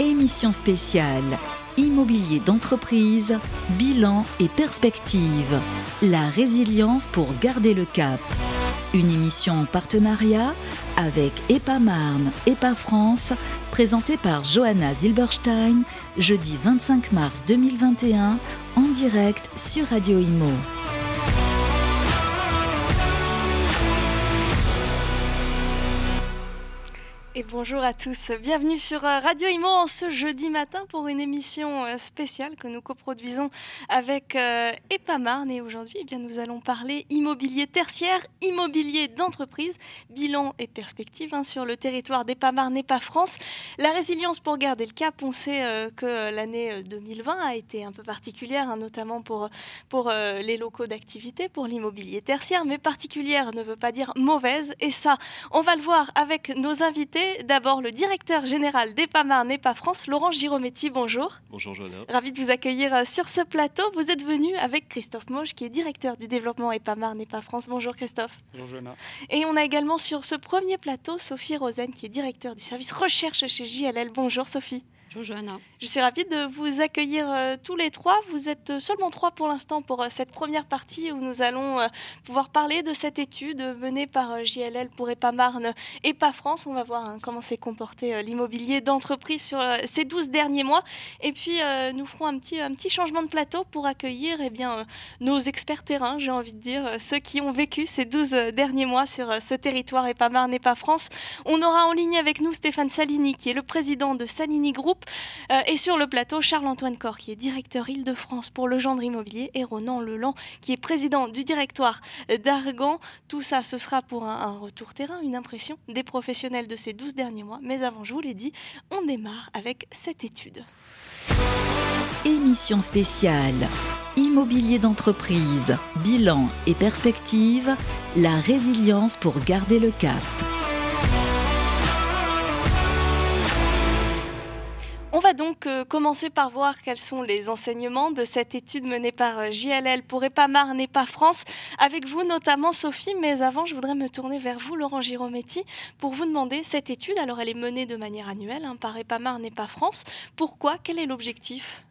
Émission spéciale Immobilier d'entreprise, bilan et perspective. La résilience pour garder le cap. Une émission en partenariat avec EPA Marne, EPA France, présentée par Johanna Zilberstein, jeudi 25 mars 2021, en direct sur Radio Imo. Et bonjour à tous, bienvenue sur euh, Radio Imo en ce jeudi matin pour une émission euh, spéciale que nous coproduisons avec euh, EPAMARN. Et aujourd'hui, eh bien, nous allons parler immobilier tertiaire, immobilier d'entreprise, bilan et perspective hein, sur le territoire d'EPAMARN et pas France. La résilience pour garder le cap, on sait que l'année 2020 a été un peu particulière, hein, notamment pour, pour les locaux d'activité, pour l'immobilier tertiaire, mais particulière ne veut pas dire mauvaise. Et ça, on va le voir avec nos invités d'abord le directeur général d'EPAMAR NEPA France, Laurent Girometti. Bonjour. Bonjour Johanna. Ravi de vous accueillir euh, sur ce plateau. Vous êtes venu avec Christophe Moche, qui est directeur du développement EPAMAR NEPA France. Bonjour Christophe. Bonjour Johanna. Et on a également sur ce premier plateau Sophie Rosen, qui est directeur du service recherche chez JLL. Bonjour Sophie. Je suis ravie de vous accueillir euh, tous les trois. Vous êtes euh, seulement trois pour l'instant pour euh, cette première partie où nous allons pouvoir parler de cette étude menée par JLL pour EPA-Marne et pas France. On va voir hein, comment s'est comporté l'immobilier d'entreprise sur ces 12 derniers mois. Et puis, nous ferons un petit, un petit changement de plateau pour accueillir eh bien, nos experts terrain, j'ai envie de dire, ceux qui ont vécu ces 12 derniers mois sur ce territoire EPA-Marne et pas France. On aura en ligne avec nous Stéphane Salini, qui est le président de Salini Group. Euh, et sur le plateau, Charles-Antoine Cor, qui est directeur Île-de-France pour le gendre immobilier, et Ronan Leland, qui est président du directoire d'Argan. Tout ça, ce sera pour un, un, retour terrain, une impression des professionnels de ces 12 derniers mois. Mais avant, je vous l'ai dit, on démarre avec cette étude. Émission spéciale. Immobilier d'entreprise, bilan et perspective, la résilience pour garder le cap. On va donc euh, commencer par voir quels sont les enseignements de cette étude menée par euh, JLL pour EPAMAR pas France, avec vous notamment Sophie, mais avant je voudrais me tourner vers vous Laurent Girometti pour vous demander cette étude, alors elle est menée de manière annuelle hein, par EPAMAR pas France, pourquoi, quel est l'objectif?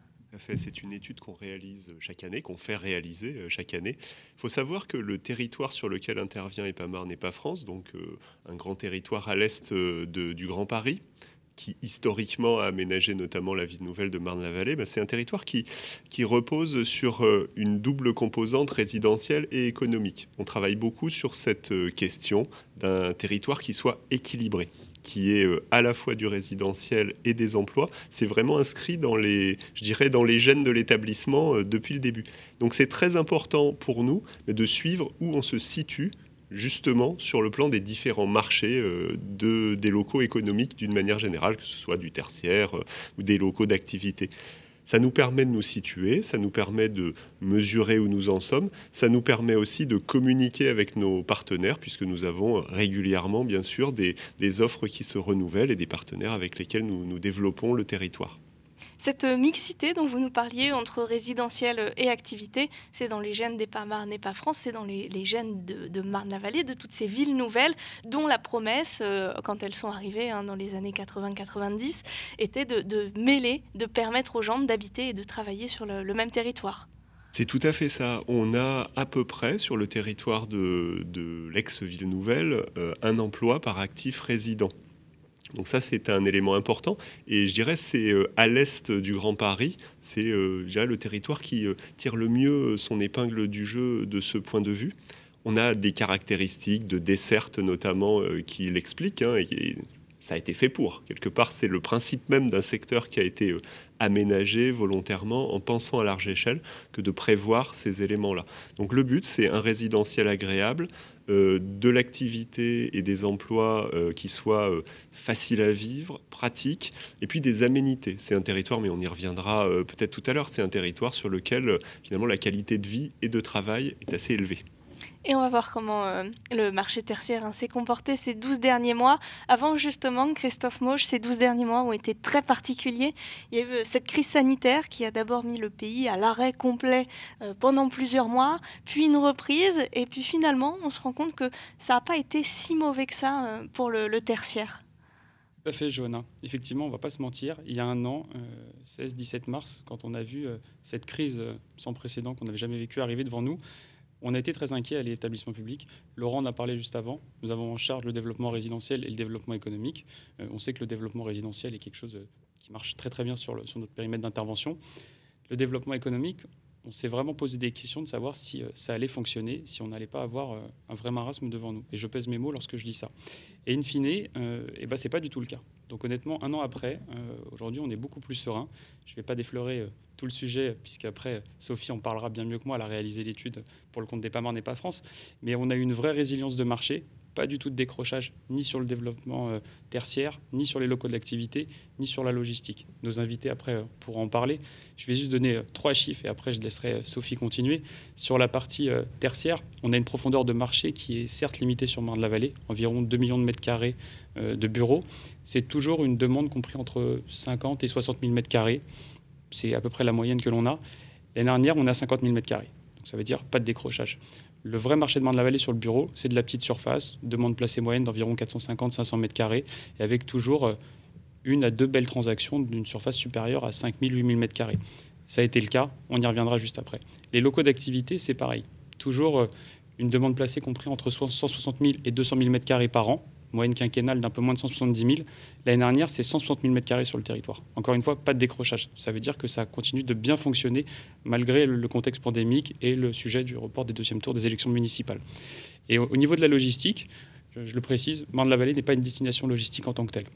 C'est une étude qu'on réalise chaque année, qu'on fait réaliser euh, chaque année. Il faut savoir que le territoire sur lequel intervient EPAMAR pas France, donc un grand territoire à l'est du Grand Paris, qui historiquement a aménagé notamment la ville nouvelle de Marne-la-Vallée, bah, c'est un territoire qui, qui repose sur euh, une double composante résidentielle et économique. On travaille beaucoup sur cette euh, question d'un territoire qui soit équilibré qui est euh, à la fois du résidentiel et des emplois, c'est vraiment inscrit dans les, je dirais, dans les gènes de l'établissement depuis le début. Donc c'est très important pour nous de suivre où on se situe justement sur le plan des différents marchés euh, de, des locaux économiques d'une manière générale, que ce soit du tertiaire euh, ou des locaux d'activité. Ça nous permet de nous situer, ça nous permet de mesurer où nous en sommes, ça nous permet aussi de communiquer avec nos partenaires, puisque nous avons régulièrement, bien sûr, des, offres qui se renouvellent et des partenaires avec lesquels nous développons le territoire. Cette mixité dont vous nous parliez entre résidentiel et activité, c'est dans les gènes des Marne et pas France, c'est dans les, gènes de, Marne-la-Vallée, de toutes ces villes nouvelles, dont la promesse, euh, quand elles sont arrivées hein, dans les années 80-90, était de, mêler, de permettre aux gens d'habiter et de travailler sur le, même territoire. C'est tout à fait ça. On a à peu près sur le territoire de, l'ex-ville nouvelle euh, un emploi par actif résident. Donc ça, c'est un élément important. Et je dirais, c'est euh, à l'est du Grand Paris, c'est euh, le territoire qui euh, tire le mieux son épingle du jeu de ce point de vue. On a des caractéristiques de desserte notamment qui l'expliquent. Hein, et ça a été fait pour. Quelque part, c'est le principe même d'un secteur qui a été aménagé volontairement en pensant à large échelle que de prévoir ces éléments-là. Donc le but, c'est un résidentiel agréable de l'activité et des emplois euh, qui soient euh, faciles à vivre, pratiques, et puis des aménités. C'est un territoire, mais on y reviendra peut-être tout à l'heure, c'est un territoire sur lequel finalement la qualité de vie et de travail est assez élevée. Et on va voir comment euh, le marché tertiaire hein, s'est comporté ces 12 derniers mois. Avant justement, Christophe Moche, ces 12 derniers mois ont été très particuliers. Il y a eu euh, cette crise sanitaire qui a d'abord mis le pays à l'arrêt complet euh, pendant plusieurs mois, puis une reprise, et puis finalement, on se rend compte que ça n'a pas été si mauvais que ça pour le tertiaire. Tout à fait, Johanna. Effectivement, on ne va pas se mentir. Il y a un an, 16-17 mars, quand on a vu cette crise sans précédent qu'on n'avait jamais vécue arriver devant nous, on a été très inquiet à l'établissement public. Laurent en a parlé juste avant. Nous avons en charge le développement résidentiel et le développement économique. on sait que le développement résidentiel est quelque chose qui marche très très bien sur notre périmètre d'intervention. Le développement économique, on s'est vraiment posé des questions de savoir si euh, ça allait fonctionner, si on n'allait pas avoir euh, un vrai marasme devant nous. Et je pèse mes mots lorsque je dis ça. Et in fine, euh, eh ben, ce n'est pas du tout le cas. Donc honnêtement, un an après, aujourd'hui, on est beaucoup plus serein. Je ne vais pas déflorer tout le sujet, puisqu'après, Sophie en parlera bien mieux que moi. Elle a réalisé l'étude pour le compte des PAMAR n'est pas France. Mais on a eu une vraie résilience de marché pas du tout de décrochage ni sur le développement euh, tertiaire, ni sur les locaux de l'activité, ni sur la logistique. Nos invités après euh, pourront en parler. Je vais juste donner euh, trois chiffres et après je laisserai Sophie continuer. Sur la partie tertiaire, on a une profondeur de marché qui est certes limitée sur Marne-la-Vallée, environ 2 millions de mètres carrés de bureaux. C'est toujours une demande comprise entre 50 et 60 000 mètres carrés. C'est à peu près la moyenne que l'on a. L'année dernière, on a 50 000 mètres carrés. Donc ça veut dire pas de décrochage. Le vrai marché de Marne-la-Vallée sur le bureau, c'est de la petite surface, demande placée moyenne d'environ 450-500 mètres carrés, et avec toujours euh, une à deux belles transactions d'une surface supérieure à 5000-8000 mètres carrés. Ça a été le cas, on y reviendra juste après. Les locaux d'activité, c'est pareil. Toujours euh, une demande placée compris entre 160 000 et 200 000 mètres carrés par an, moyenne quinquennale d'un peu moins de 170 000. L'année dernière, c'est 160 000 m2 sur le territoire. Encore une fois, pas de décrochage. Ça veut dire que ça continue de bien fonctionner malgré le contexte pandémique et le sujet du report des deuxièmes tours des élections municipales. Et au niveau de la logistique, je, le précise, Marne-la-Vallée n'est pas une destination logistique en tant que telle.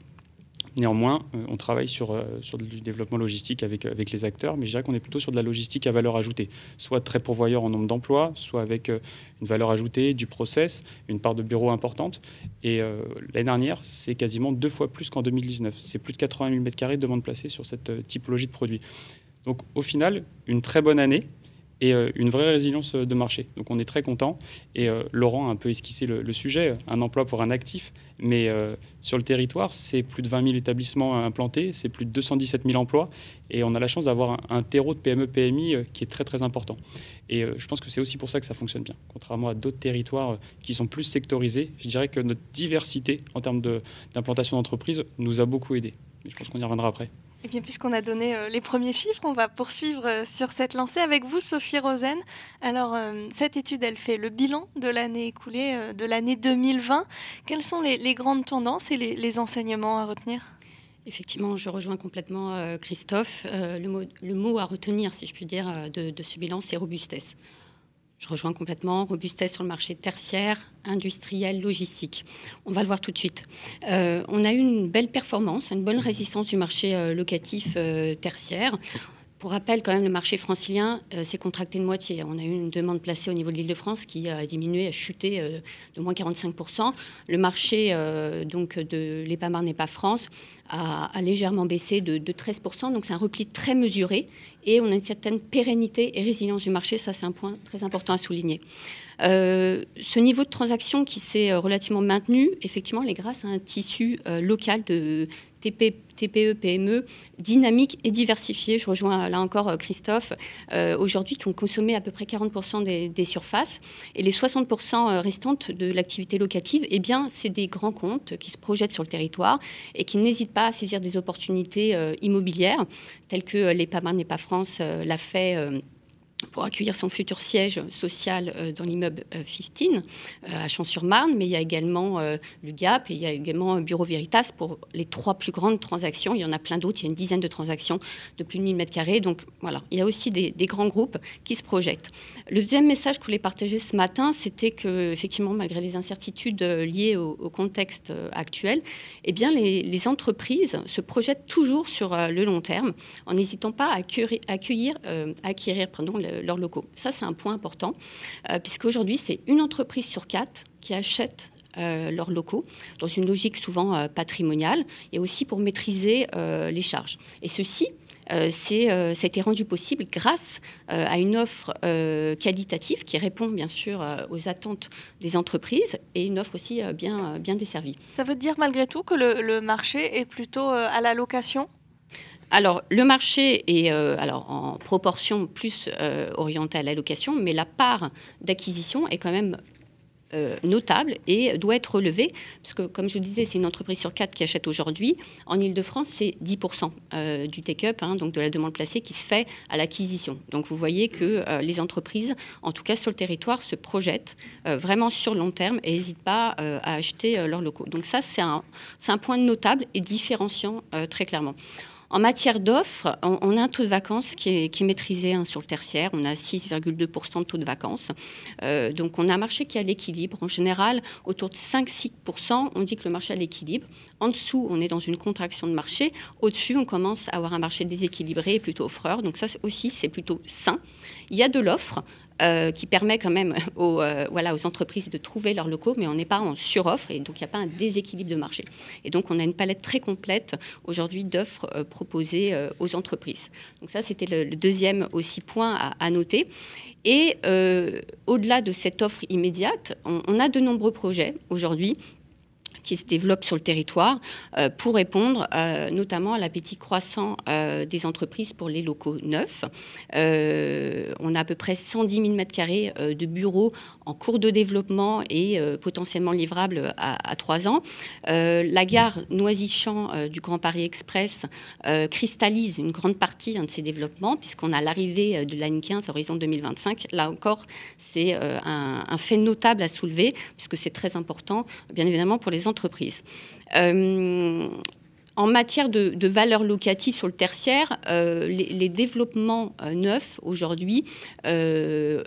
Néanmoins, euh, on travaille sur, euh, sur du développement logistique avec, avec les acteurs, mais je dirais qu'on est plutôt sur de la logistique à valeur ajoutée, soit très pourvoyeur en nombre d'emplois, soit avec euh, une valeur ajoutée, du process, une part de bureaux importante. Et l'année dernière, c'est quasiment deux fois plus qu'en 2019. C'est plus de 80 000 m2 de demande placée sur cette typologie de produits. Donc au final, une très bonne année, et euh, une vraie résilience euh, de marché. Donc on est très content. Et euh, Laurent a un peu esquissé le, sujet, un emploi pour un actif. Mais sur le territoire, c'est plus de 20 000 établissements implantés, c'est plus de 217 000 emplois. Et on a la chance d'avoir un, terreau de PME-PMI qui est très très important. Et je pense que c'est aussi pour ça que ça fonctionne bien. Contrairement à d'autres territoires qui sont plus sectorisés, je dirais que notre diversité en termes d'implantation d'entreprise nous a beaucoup aidé. je pense qu'on y reviendra après. Et bien, puisqu'on a donné euh, les premiers chiffres, on va poursuivre euh, sur cette lancée avec vous, Sophie Rosen. Alors, euh, cette étude, elle fait le bilan de l'année écoulée, de l'année 2020. Quelles sont les, grandes tendances et les, enseignements à retenir? Effectivement, je rejoins complètement Christophe. le, mot, à retenir, si je puis dire, de ce bilan, c'est robustesse. Je rejoins complètement. Robustesse sur le marché tertiaire, industriel, logistique. On va le voir tout de suite. Euh, on a eu une belle performance, une bonne résistance du marché euh, locatif euh, tertiaire. Pour rappel, quand même, le marché francilien s'est contracté de moitié. On a eu une demande placée au niveau de l'Île-de-France qui a diminué, a chuté de moins 45%. Le marché donc de l'EPAMAR n'est pas France a, légèrement baissé de, 13%. Donc c'est un repli très mesuré et on a une certaine pérennité et résilience du marché. Ça, c'est un point très important à souligner. Euh, ce niveau de transaction qui s'est euh, relativement maintenu, effectivement, est grâce à un tissu euh, local de TPE, PME, dynamique et diversifié. Je rejoins là encore Christophe, aujourd'hui qui ont consommé à peu près 40% des, surfaces. Et les 60% restantes de l'activité locative, eh bien, c'est des grands comptes qui se projettent sur le territoire et qui n'hésitent pas à saisir des opportunités immobilières, telles que l'EPAMA n'est pas France l'a fait pour accueillir son futur siège social euh, dans l'immeuble 15 euh, euh, à Champs-sur-Marne, mais il y a également le Gap et il y a également un Bureau Veritas pour les trois plus grandes transactions. Il y en a plein d'autres, il y a une dizaine de transactions de plus de 1000 m2. Donc voilà, il y a aussi des, grands groupes qui se projettent. Le deuxième message que je voulais partager ce matin, c'était que, effectivement, malgré les incertitudes liées au, contexte actuel, eh bien, les, entreprises se projettent toujours sur le long terme en n'hésitant pas à accueillir acquérir pardon, leurs locaux. Ça, c'est un point important, euh, puisqu'aujourd'hui, c'est une entreprise sur quatre qui achète euh, leurs locaux, dans une logique souvent euh, patrimoniale, et aussi pour maîtriser les charges. Et ceci, c'est, ça a été rendu possible grâce à une offre qualitative qui répond bien sûr aux attentes des entreprises et une offre aussi bien, bien desservie. Ça veut dire malgré tout que le marché est plutôt à la location? Alors, le marché est euh, alors, en proportion plus euh, orienté à la location, mais la part d'acquisition est quand même euh, notable et doit être relevé, parce que comme je vous disais, c'est une entreprise sur quatre qui achète aujourd'hui. En Ile-de-France, c'est 10% euh, du take-up, hein, donc de la demande placée, qui se fait à l'acquisition. Donc vous voyez que les entreprises, en tout cas sur le territoire, se projettent vraiment sur le long terme et n'hésitent pas à acheter leurs locaux. Donc ça, c'est un point notable et différenciant très clairement. En matière d'offres, on, a un taux de vacances qui est, maîtrisé hein, sur le tertiaire. On a 6,2% de taux de vacances. Euh, donc on a un marché qui à l'équilibre. En général, autour de 5-6%, on dit que le marché est l'équilibre. En dessous, on est dans une contraction de marché. Au-dessus, on commence à avoir un marché déséquilibré et plutôt offreur. Donc ça aussi, c'est plutôt sain. Il y a de l'offre. Euh, qui permet quand même aux, euh, aux entreprises de trouver leurs locaux, mais on n'est pas en suroffre et donc il n'y a pas un déséquilibre de marché. Et donc on a une palette très complète aujourd'hui d'offres euh, proposées aux entreprises. Donc ça, c'était le, deuxième aussi point à, noter. Et au-delà de cette offre immédiate, on a de nombreux projets aujourd'hui qui se développent sur le territoire euh, pour répondre euh, notamment à l'appétit croissant euh, des entreprises pour les locaux neufs. on a à peu près 110 000 m2 de bureaux en cours de développement et potentiellement livrables à, trois ans. la gare Noisy-Champ du Grand Paris Express cristallise une grande partie de ces développements puisqu'on a l'arrivée de l'année 15 à horizon 2025. Là encore, c'est un, fait notable à soulever puisque c'est très important, bien évidemment, pour les entreprises. Euh, en matière de, de valeur locative sur le tertiaire, euh, les, développements euh, neufs aujourd'hui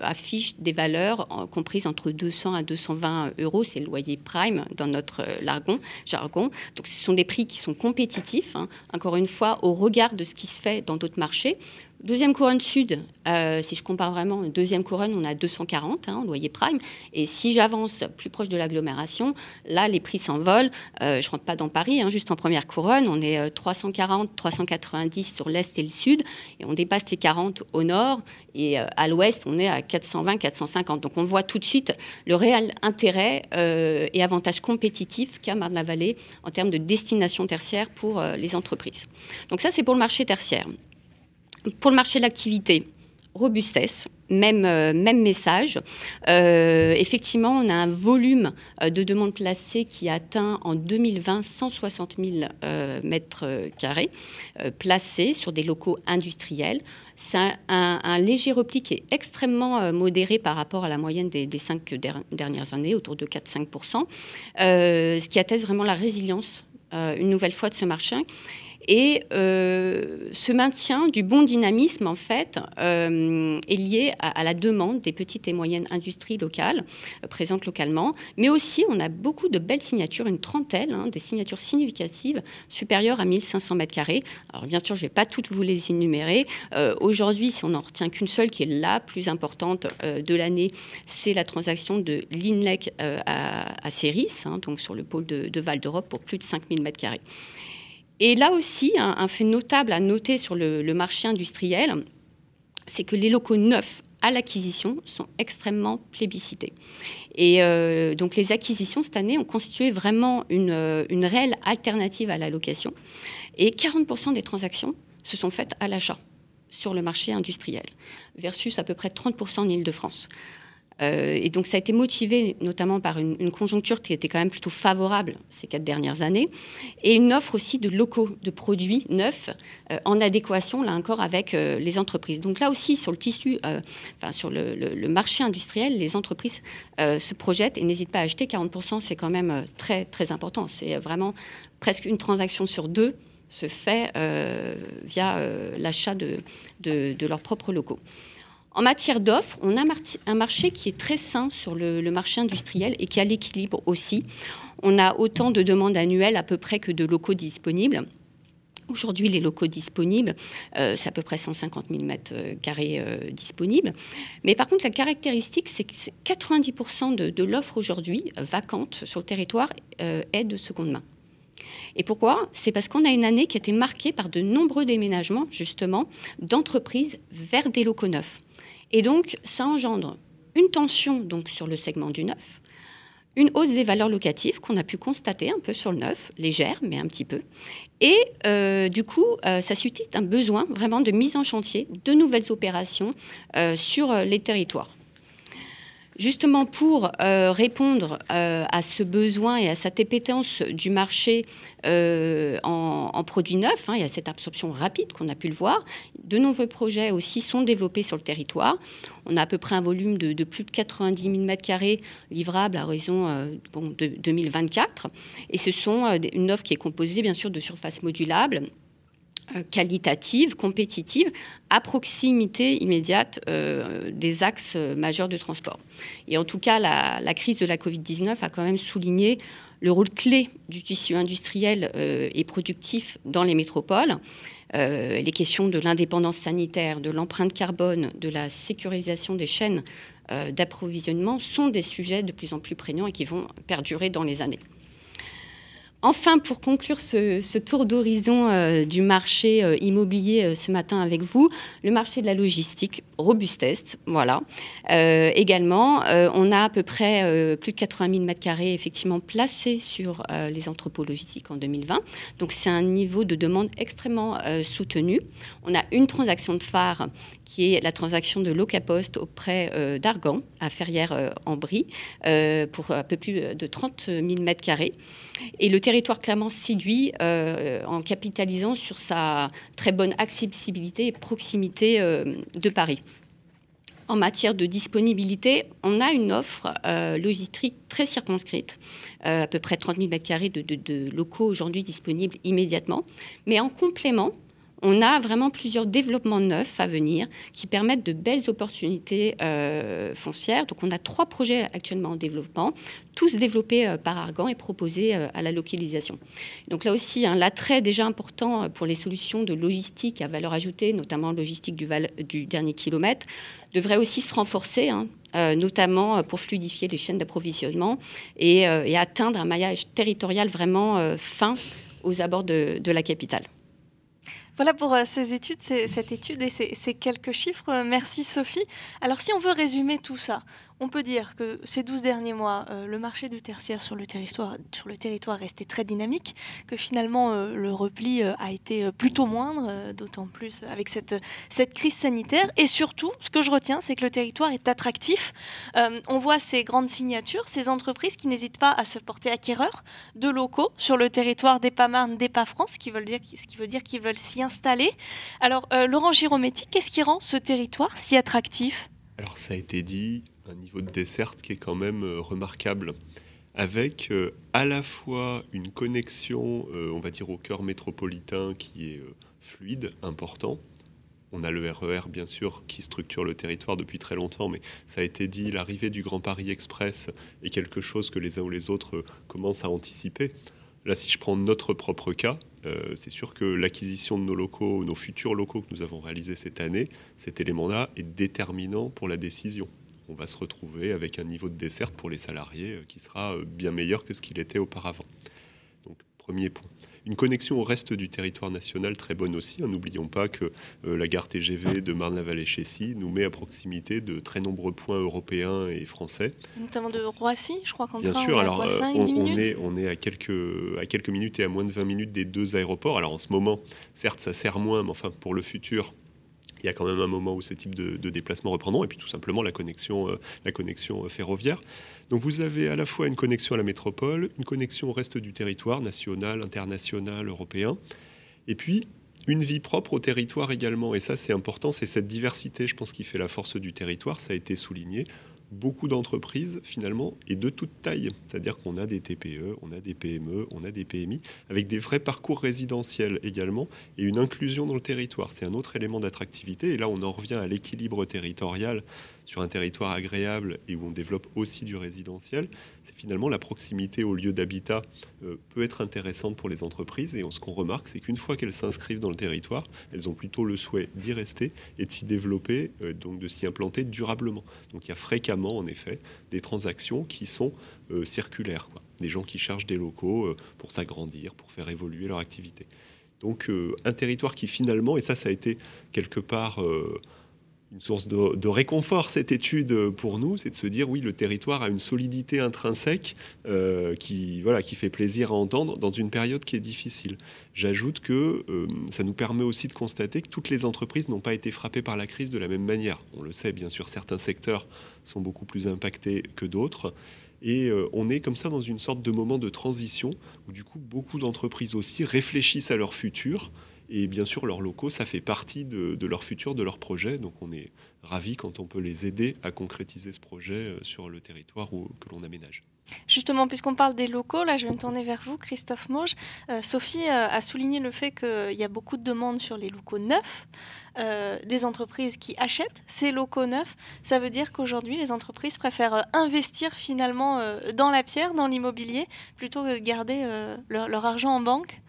affichent des valeurs comprises entre 200 à 220 euros, c'est le loyer prime dans notre jargon. jargon. Donc ce sont des prix qui sont compétitifs, hein. encore une fois, au regard de ce qui se fait dans d'autres marchés. Deuxième couronne sud, euh, si je compare vraiment, deuxième couronne, on a 240 hein, loyer prime. Et si j'avance plus proche de l'agglomération, là, les prix s'envolent. Euh, je ne rentre pas dans Paris, hein, juste en première couronne, on est 340, euh, 390 sur l'est et le sud, et on dépasse les 40 au nord. Et à l'ouest, on est à 420, 450. Donc on voit tout de suite le réel intérêt et avantage compétitif qu'a Marne-la-Vallée en termes de destination tertiaire pour les entreprises. Donc ça, c'est pour le marché tertiaire. Pour le marché de l'activité, robustesse, même, euh, même message. Euh, effectivement, on a un volume euh, de demandes placées qui atteint en 2020 160 000 mètres carrés placés sur des locaux industriels. C'est un, léger repli qui est extrêmement modéré par rapport à la moyenne des, des cinq dernières années, autour de 4-5%, ce qui atteste vraiment la résilience, une nouvelle fois, de ce marché et euh, ce maintien du bon dynamisme, en fait, euh, est lié à, la demande des petites et moyennes industries locales, euh, présentes localement. Mais aussi, on a beaucoup de belles signatures, une trentaine, hein, des signatures significatives supérieures à 1500 mètres carrés. Alors, bien sûr, je ne vais pas toutes vous les énumérer. Aujourd'hui, si on n'en retient qu'une seule, qui est la plus importante de l'année, c'est la transaction de l'INLEC à, à hein, donc sur le pôle de, de Val d'Europe, pour plus de 5000 mètres carrés. Et là aussi, un, fait notable à noter sur le, marché industriel, c'est que les locaux neufs à l'acquisition sont extrêmement plébiscités. Et euh, donc les acquisitions cette année ont constitué vraiment une, euh, une réelle alternative à la location. Et 40% des transactions se sont faites à l'achat sur le marché industriel, versus à peu près 30% en Ile-de-France. Euh, et donc ça a été motivé notamment par une, conjoncture qui était quand même plutôt favorable ces quatre dernières années, et une offre aussi de locaux, de produits neufs, euh, en adéquation là encore avec euh, les entreprises. Donc là aussi sur le tissu, enfin sur le, marché industriel, les entreprises se projettent et n'hésitent pas à acheter. 40%, c'est quand même très très important. C'est vraiment presque une transaction sur deux se fait via l'achat de, de leurs propres locaux. En matière d'offres, on a un marché qui est très sain sur le, marché industriel et qui a l'équilibre aussi. On a autant de demandes annuelles à peu près que de locaux disponibles. Aujourd'hui, les locaux disponibles, euh, c'est à peu près 150 000 mètres carrés euh, disponibles. Mais par contre, la caractéristique, c'est que 90% de, l'offre aujourd'hui vacante sur le territoire euh, est de seconde main. Et pourquoi? C'est parce qu'on a une année qui a été marquée par de nombreux déménagements, justement, d'entreprises vers des locaux neufs. Et donc, ça engendre une tension sur le segment du neuf, une hausse des valeurs locatives qu'on a pu constater un peu sur le neuf, légère, mais un petit peu. Et euh, du coup, euh, ça suscite un besoin vraiment de mise en chantier de nouvelles opérations euh, sur les territoires. Justement pour euh, répondre euh, à ce besoin et à cette épétence du marché euh, en, produits neufs hein, et à cette absorption rapide qu'on a pu le voir, de nombreux projets aussi sont développés sur le territoire. On a à peu près un volume de, plus de 90 000 m2 livrables à raison de 2024. Et ce sont une offre qui est composée bien sûr de surfaces modulables qualitative, compétitive, à proximité immédiate euh, des axes euh, majeurs de transport. Et en tout cas, la, crise de la Covid-19 a quand même souligné le rôle clé du tissu industriel et productif dans les métropoles. les questions de l'indépendance sanitaire, de l'empreinte carbone, de la sécurisation des chaînes d'approvisionnement sont des sujets de plus en plus prégnants et qui vont perdurer dans les années. Enfin, pour conclure ce, tour d'horizon euh, du marché euh, immobilier euh, ce matin avec vous, le marché de la logistique, robustesse, voilà. également, on a à peu près plus de 80 000 m2 effectivement placés sur les entrepôts logistiques en 2020. Donc c'est un niveau de demande extrêmement soutenu. On a une transaction de phare qui est la transaction de Locapost auprès d'Argan, à Ferrières-en-Brie, pour un peu plus de 30 000 m2. Et le territoire clairement séduit euh, en capitalisant sur sa très bonne accessibilité et proximité euh, de Paris. En matière de disponibilité, on a une offre euh, logistique très circonscrite, à peu près 30 000 m2 de, de locaux aujourd'hui disponibles immédiatement. Mais en complément, on a vraiment plusieurs développements neufs à venir qui permettent de belles opportunités euh, foncières. Donc on a trois projets actuellement en développement, tous développés euh, par Argan et proposés euh, à la localisation. Donc là aussi, un l'attrait déjà important pour les solutions de logistique à valeur ajoutée, notamment logistique du, dernier kilomètre, devrait aussi se renforcer. Hein, notamment pour fluidifier les chaînes d'approvisionnement et, atteindre un maillage territorial vraiment fin aux abords de la capitale. Voilà pour euh, ces études, cette étude et ces, quelques chiffres. Merci Sophie. Alors si on veut résumer tout ça, on peut dire que ces 12 derniers mois, euh, le marché du tertiaire sur le territoire, restait très dynamique, que finalement euh, le repli a été plutôt moindre, d'autant plus avec cette, crise sanitaire. Et surtout, ce que je retiens, c'est que le territoire est attractif. on voit ces grandes signatures, ces entreprises qui n'hésitent pas à se porter acquéreurs de locaux sur le territoire d'EPA-Marne, d'EPA-France, ce qui veut dire, ce qui veut dire qu'ils veulent s'y installé. Alors, euh, Laurent Girometti, qu'est-ce qui rend ce territoire si attractif? Alors, ça a été dit, un niveau de desserte qui est quand même euh, remarquable, avec euh, à la fois une connexion, on va dire, au cœur métropolitain qui est fluide, important. On a le RER, e bien sûr, qui structure le territoire depuis très longtemps, mais ça a été dit, l'arrivée du Grand Paris Express est quelque chose que les uns ou les autres commencent à anticiper. Là, si je prends notre propre cas, euh, c'est sûr que l'acquisition de nos locaux, nos futurs locaux que nous avons réalisés cette année, cet élément-là est déterminant pour la décision. On va se retrouver avec un niveau de desserte pour les salariés euh, qui sera euh, bien meilleur que ce qu'il était auparavant. Donc, premier point. Une connexion au reste du territoire national très bonne aussi. Hein. N'oublions pas que euh, la gare TGV de Marne-la-Vallée-Chessy nous met à proximité de très nombreux points européens et français. Notamment de Roissy, je crois qu'en Bien sûr, alors on, est, on est à quelques, à quelques minutes et à moins de 20 minutes des deux aéroports. Alors en ce moment, certes, ça sert moins, mais enfin pour le futur, il y a quand même un moment où ce type de, de déplacements reprendront, et puis tout simplement la euh, la connexion ferroviaire. Donc vous avez à la fois une connexion à la métropole, une connexion au reste du territoire, national, international, européen, et puis une vie propre au territoire également. Et ça, c'est important, c'est cette diversité, je pense, qui fait la force du territoire, ça a été souligné beaucoup d'entreprises finalement et de toute taille. C'est-à-dire qu'on a des TPE, on a des PME, on a des PMI, avec des vrais parcours résidentiels également et une inclusion dans le territoire. C'est un autre élément d'attractivité. Et là, on en revient à l'équilibre territorial sur un territoire agréable et où on développe aussi du résidentiel, c'est finalement la proximité au lieu d'habitat euh, peut être intéressante pour les entreprises. Et ce qu'on remarque, c'est qu'une fois qu'elles s'inscrivent dans le territoire, elles ont plutôt le souhait d'y rester et de s'y développer, euh, donc de s'y implanter durablement. Donc il y a fréquemment, en effet, des transactions qui sont euh, circulaires, des gens qui cherchent des locaux pour s'agrandir, pour faire évoluer leur activité. Donc un territoire qui finalement, et ça, ça a été quelque part une source de, réconfort, cette étude, pour nous, c'est de se dire, oui, le territoire a une solidité intrinsèque euh, qui, voilà, qui fait plaisir à entendre dans une période qui est difficile. J'ajoute que euh, ça nous permet aussi de constater que toutes les entreprises n'ont pas été frappées par la crise de la même manière. On le sait, bien sûr, certains secteurs sont beaucoup plus impactés que d'autres. Et euh, on est comme ça dans une sorte de moment de transition où du coup beaucoup d'entreprises aussi réfléchissent à leur futur et bien sûr, leurs locaux, ça fait partie de, leur futur, de leur projet. Donc on est ravis quand on peut les aider à concrétiser ce projet euh, sur le territoire que l'on aménage. Justement, puisqu'on parle des locaux, là je vais me tourner vers vous, Christophe Mauge. Euh, Sophie euh, a souligné le fait qu'il y a beaucoup de demandes sur les locaux neufs, des entreprises qui achètent ces locaux neufs. Ça veut dire qu'aujourd'hui, les entreprises préfèrent investir finalement dans la pierre, dans l'immobilier, plutôt que de garder leur argent en banque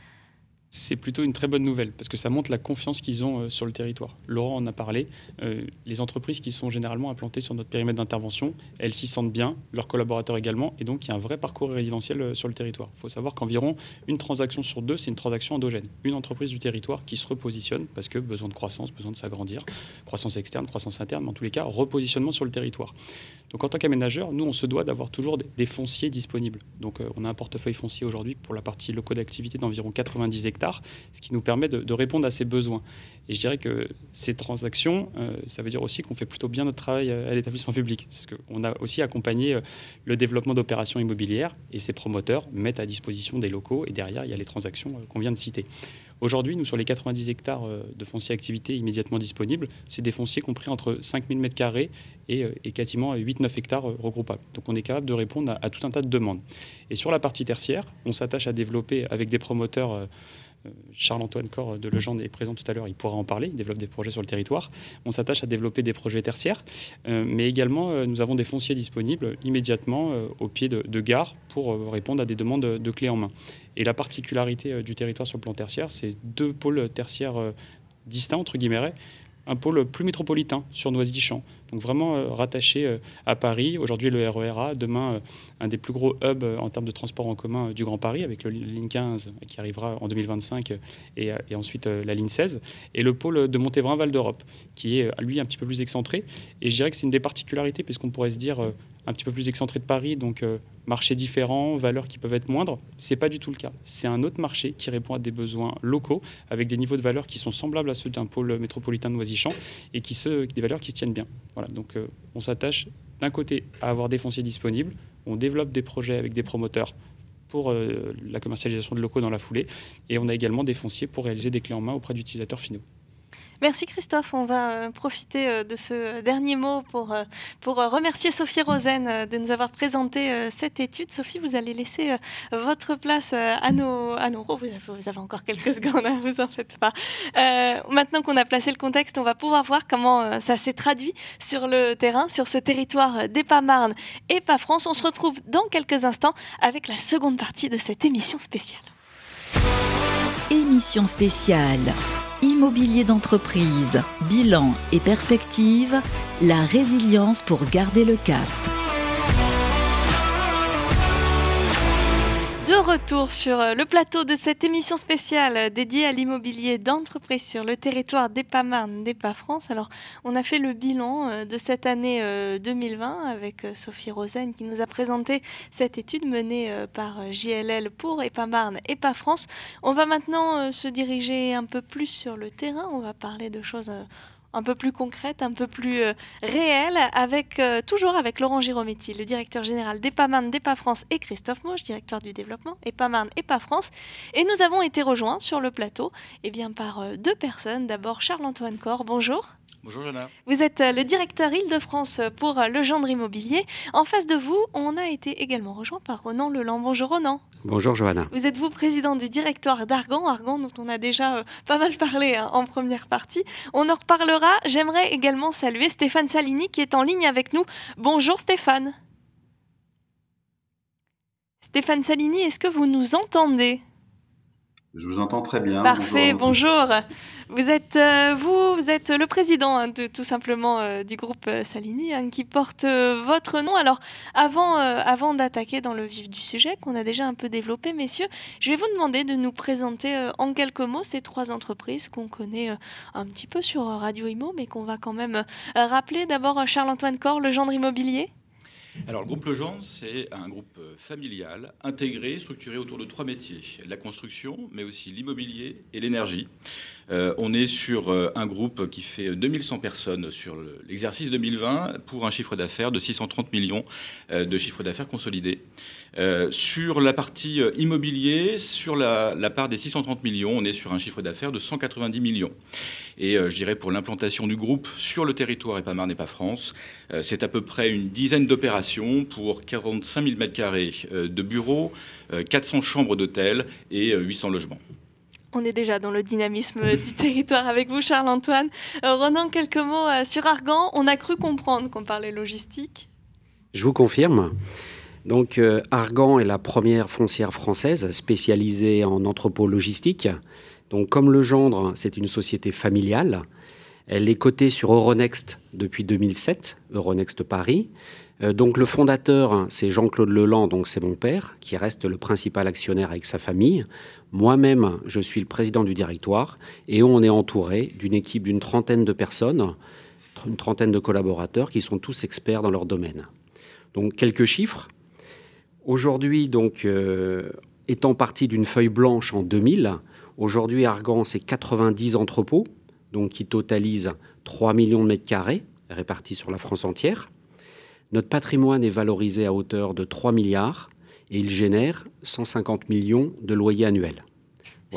c'est plutôt une très bonne nouvelle parce que ça montre la confiance qu'ils ont euh, sur le territoire. Laurent en a parlé. Euh, les entreprises qui sont généralement implantées sur notre périmètre d'intervention, elles s'y sentent bien, leurs collaborateurs également, et donc il y a un vrai parcours résidentiel euh, sur le territoire. Il faut savoir qu'environ une transaction sur deux, c'est une transaction endogène. Une entreprise du territoire qui se repositionne parce que besoin de croissance, besoin de s'agrandir, croissance externe, croissance interne, mais en tous les cas, repositionnement sur le territoire. Donc en tant qu'aménageur, nous, on se doit d'avoir toujours des fonciers disponibles. Donc on a un portefeuille foncier aujourd'hui pour la partie locaux d'activité d'environ 90 hectares ce qui nous permet de, répondre à ces besoins. Et je dirais que ces transactions, euh, ça veut dire aussi qu'on fait plutôt bien notre travail euh, à l'établissement public. Parce qu'on a aussi accompagné euh, le développement d'opérations immobilières et ces promoteurs mettent à disposition des locaux et derrière, il y a les transactions qu'on vient de citer. Aujourd'hui, nous, sur les 90 hectares de fonciers activité immédiatement disponibles, c'est des fonciers compris entre 5000 m2 et, et quasiment 8-9 hectares regroupables. Donc on est capable de répondre à, tout un tas de demandes. Et sur la partie tertiaire, on s'attache à développer avec des promoteurs Charles-Antoine Corr de Legendre est présent tout à l'heure, il pourra en parler, il développe des projets sur le territoire. On s'attache à développer des projets tertiaires, euh, mais également euh, nous avons des fonciers disponibles immédiatement au pied de, gares pour répondre à des demandes de, clés en main. Et la particularité du territoire sur le plan tertiaire, c'est deux pôles tertiaires distincts, entre guillemets, un pôle plus métropolitain sur Noisy-Champ. Donc vraiment euh, rattaché euh, à Paris. Aujourd'hui, le RERA, demain, euh, un des plus gros hubs en termes de transport en commun du Grand Paris, avec le ligne 15 qui arrivera en 2025 et, ensuite la ligne 16. Et le pôle de Montévrain-Val d'Europe, qui est lui un petit peu plus excentré. Et je dirais que c'est une des particularités, puisqu'on pourrait se dire un petit peu plus excentré de Paris, donc euh, marché différent, valeurs qui peuvent être moindres. Ce n'est pas du tout le cas. C'est un autre marché qui répond à des besoins locaux avec des niveaux de valeur qui sont semblables à ceux d'un pôle métropolitain de Noisy-Champ et qui se, des valeurs qui se tiennent bien. Voilà, donc euh, on s'attache d'un côté à avoir des fonciers disponibles, on développe des projets avec des promoteurs pour euh, la commercialisation de locaux dans la foulée et on a également des fonciers pour réaliser des clés en main auprès d'utilisateurs finaux. Merci Christophe. On va euh, profiter euh, de ce dernier mot pour, euh, remercier Sophie Rosen de nous avoir présenté cette étude. Sophie, vous allez laisser votre place à nos, à Vous avez, encore quelques secondes, hein, vous en faites pas. maintenant qu'on a placé le contexte, on va pouvoir voir comment ça s'est traduit sur le terrain, sur ce territoire d'EPA-Marne et pas France. On se retrouve dans quelques instants avec la seconde partie de cette émission spéciale. Émission spéciale. Immobilier d'entreprise, bilan et perspective, la résilience pour garder le cap. Retour sur euh, le plateau de cette émission spéciale dédiée à l'immobilier d'entreprise sur le territoire d'EPA-Marne, d'EPA-France. Alors, on a fait le bilan euh, de cette année 2020 euh, avec Sophie Rosen qui nous a présenté cette étude menée par JLL pour EPA-Marne, EPA-France. On va maintenant se diriger un peu plus sur le terrain. On va parler de choses un peu plus concrète, un peu plus euh, réelle, avec, euh, toujours avec Laurent Girometti, le directeur général d'EPAMAN, d'EPA France, et Christophe Moche, directeur du développement, EPAMAN, EPA France. Et nous avons été rejoints sur le plateau eh bien, par euh, deux personnes. D'abord Charles-Antoine Corr, bonjour. Bonjour Johanna. Vous êtes le directeur Île-de-France pour le gendre immobilier. En face de vous, on a été également rejoint par Ronan Leland. Bonjour Ronan. Bonjour Johanna. Vous êtes vous président du directoire d'Argan, Argan dont on a déjà euh, pas mal parlé hein, en première partie. On en reparlera. J'aimerais également saluer Stéphane Salini qui est en ligne avec nous. Bonjour Stéphane. Stéphane Salini, est-ce que vous nous entendez? Je vous entends très bien. Parfait, bonjour. Vous êtes, euh, vous, vous êtes le président hein, de, tout simplement euh, du groupe euh, Salini hein, qui porte votre nom. Alors, avant, avant d'attaquer dans le vif du sujet qu'on a déjà un peu développé, messieurs, je vais vous demander de nous présenter en quelques mots ces trois entreprises qu'on connaît un petit peu sur Radio Imo, mais qu'on va quand même rappeler. D'abord, Charles-Antoine Corr, le gendre immobilier. Alors, le groupe Legendre, c'est un groupe familial, intégré, structuré autour de trois métiers la construction, mais aussi l'immobilier et l'énergie. Euh, on est sur euh, un groupe qui fait 2100 personnes sur l'exercice 2020 pour un chiffre d'affaires de 630 millions euh, de chiffre d'affaires consolidé. sur la partie immobilier, sur la, part des 630 millions, on est sur un chiffre d'affaires de 190 millions. Et je dirais pour l'implantation du groupe sur le territoire et pas Marne et pas France, c'est à peu près une dizaine d'opérations pour 45 000 m2 de bureaux, 400 chambres d'hôtel et 800 logements. On est déjà dans le dynamisme du territoire avec vous, Charles-Antoine. Euh, Ronan, quelques mots euh, sur Argan. On a cru comprendre qu'on parlait logistique. Je vous confirme. Donc, euh, Argan est la première foncière française spécialisée en entrepôt logistique. Donc, comme le gendre, c'est une société familiale. Elle est cotée sur Euronext depuis 2007, Euronext Paris. Euh, donc le fondateur, c'est Jean-Claude Leland, donc c'est mon père, qui reste le principal actionnaire avec sa famille. Moi-même, je suis le président du directoire et on est entouré d'une équipe d'une trentaine de personnes, une trentaine de collaborateurs qui sont tous experts dans leur domaine. Donc quelques chiffres. Aujourd'hui, donc euh, étant parti d'une feuille blanche en 2000, aujourd'hui Argan c'est 90 entrepôts, donc qui totalisent 3 millions de mètres carrés répartis sur la France entière. Notre patrimoine est valorisé à hauteur de 3 milliards et il génère 150 millions de loyers annuels.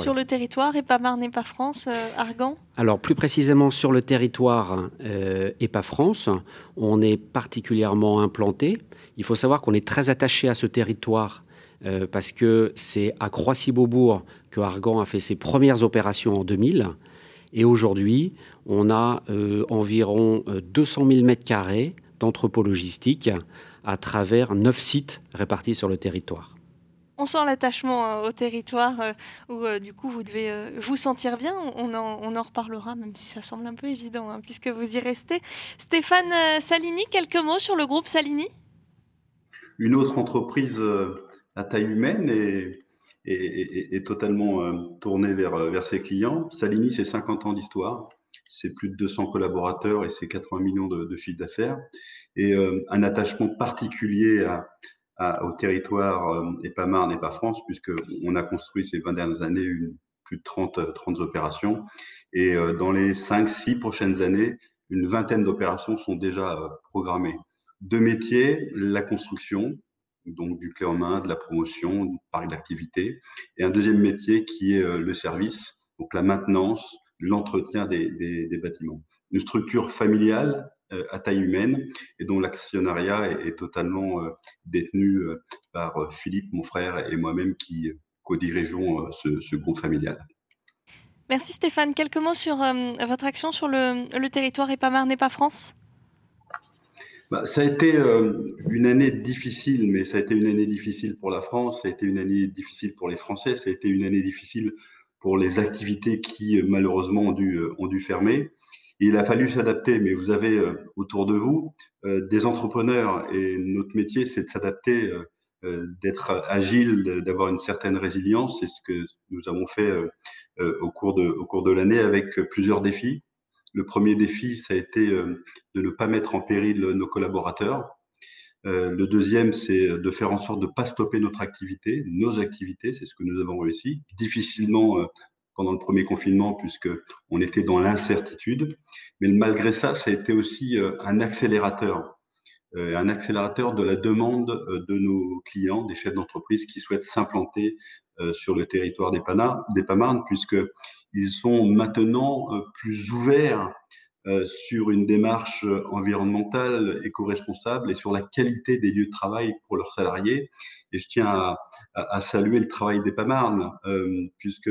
Sur le territoire, et pas Marne et pas France, euh, Argan? Alors plus précisément sur le territoire euh, et pas France, on est particulièrement implanté. Il faut savoir qu'on est très attaché à ce territoire euh, parce que c'est à Croissy-Beaubourg que Argan a fait ses premières opérations en 2000. Et aujourd'hui, on a environ 200 000 mètres carrés d'entrepôts logistiques à travers neuf sites répartis sur le territoire. On sent l'attachement euh, au territoire euh, où euh, du coup vous devez vous sentir bien. On en, reparlera, même si ça semble un peu évident, hein, puisque vous y restez. Stéphane Salini, quelques mots sur le groupe Salini? Une autre entreprise à taille humaine et, totalement tournée vers, vers ses clients. Salini, c'est 50 ans d'histoire c'est plus de 200 collaborateurs et c'est 80 millions de, de chiffre d'affaires. Et euh, un attachement particulier au territoire euh, et pas Marne et pas France, puisqu'on a construit ces 20 dernières années plus de 30, 30 opérations. Et euh, dans les 5-6 prochaines années, une vingtaine d'opérations sont déjà programmées. Deux métiers, la construction, donc du clé en main, de la promotion, du parc d'activité, et un deuxième métier qui est le service, donc la maintenance, l'entretien des, bâtiments. Une structure familiale euh, à taille humaine et dont l'actionnariat est, totalement euh, détenu euh, par Philippe, mon frère, et moi-même qui co-dirigeons ce, groupe familial. Merci Stéphane. Quelques mots sur votre action sur le, territoire et pas Marne et pas France? Bah, ça a été une année difficile, mais ça a été une année difficile pour la France, ça a été une année difficile pour les Français, ça a été une année difficile pour les activités qui euh, malheureusement ont dû, euh, ont dû fermer. Il a fallu s'adapter, mais vous avez euh, autour de vous des entrepreneurs et notre métier, c'est de s'adapter, d'être agile, d'avoir une certaine résilience. C'est ce que nous avons fait au cours de, au cours de l'année avec plusieurs défis. Le premier défi, ça a été de ne pas mettre en péril nos collaborateurs. Euh, le deuxième, c'est de faire en sorte de ne pas stopper notre activité, nos activités, c'est ce que nous avons réussi. Difficilement euh, pendant le premier confinement, puisqu'on était dans l'incertitude. Mais malgré ça, ça a été aussi euh, un accélérateur, un accélérateur de la demande de nos clients, des chefs d'entreprise qui souhaitent s'implanter sur le territoire des, des Pamarnes, puisqu'ils sont maintenant plus ouverts euh, sur une démarche euh, environnementale, éco-responsable et sur la qualité des lieux de travail pour leurs salariés. Et je tiens à, saluer le travail des Pamarnes, euh, puisque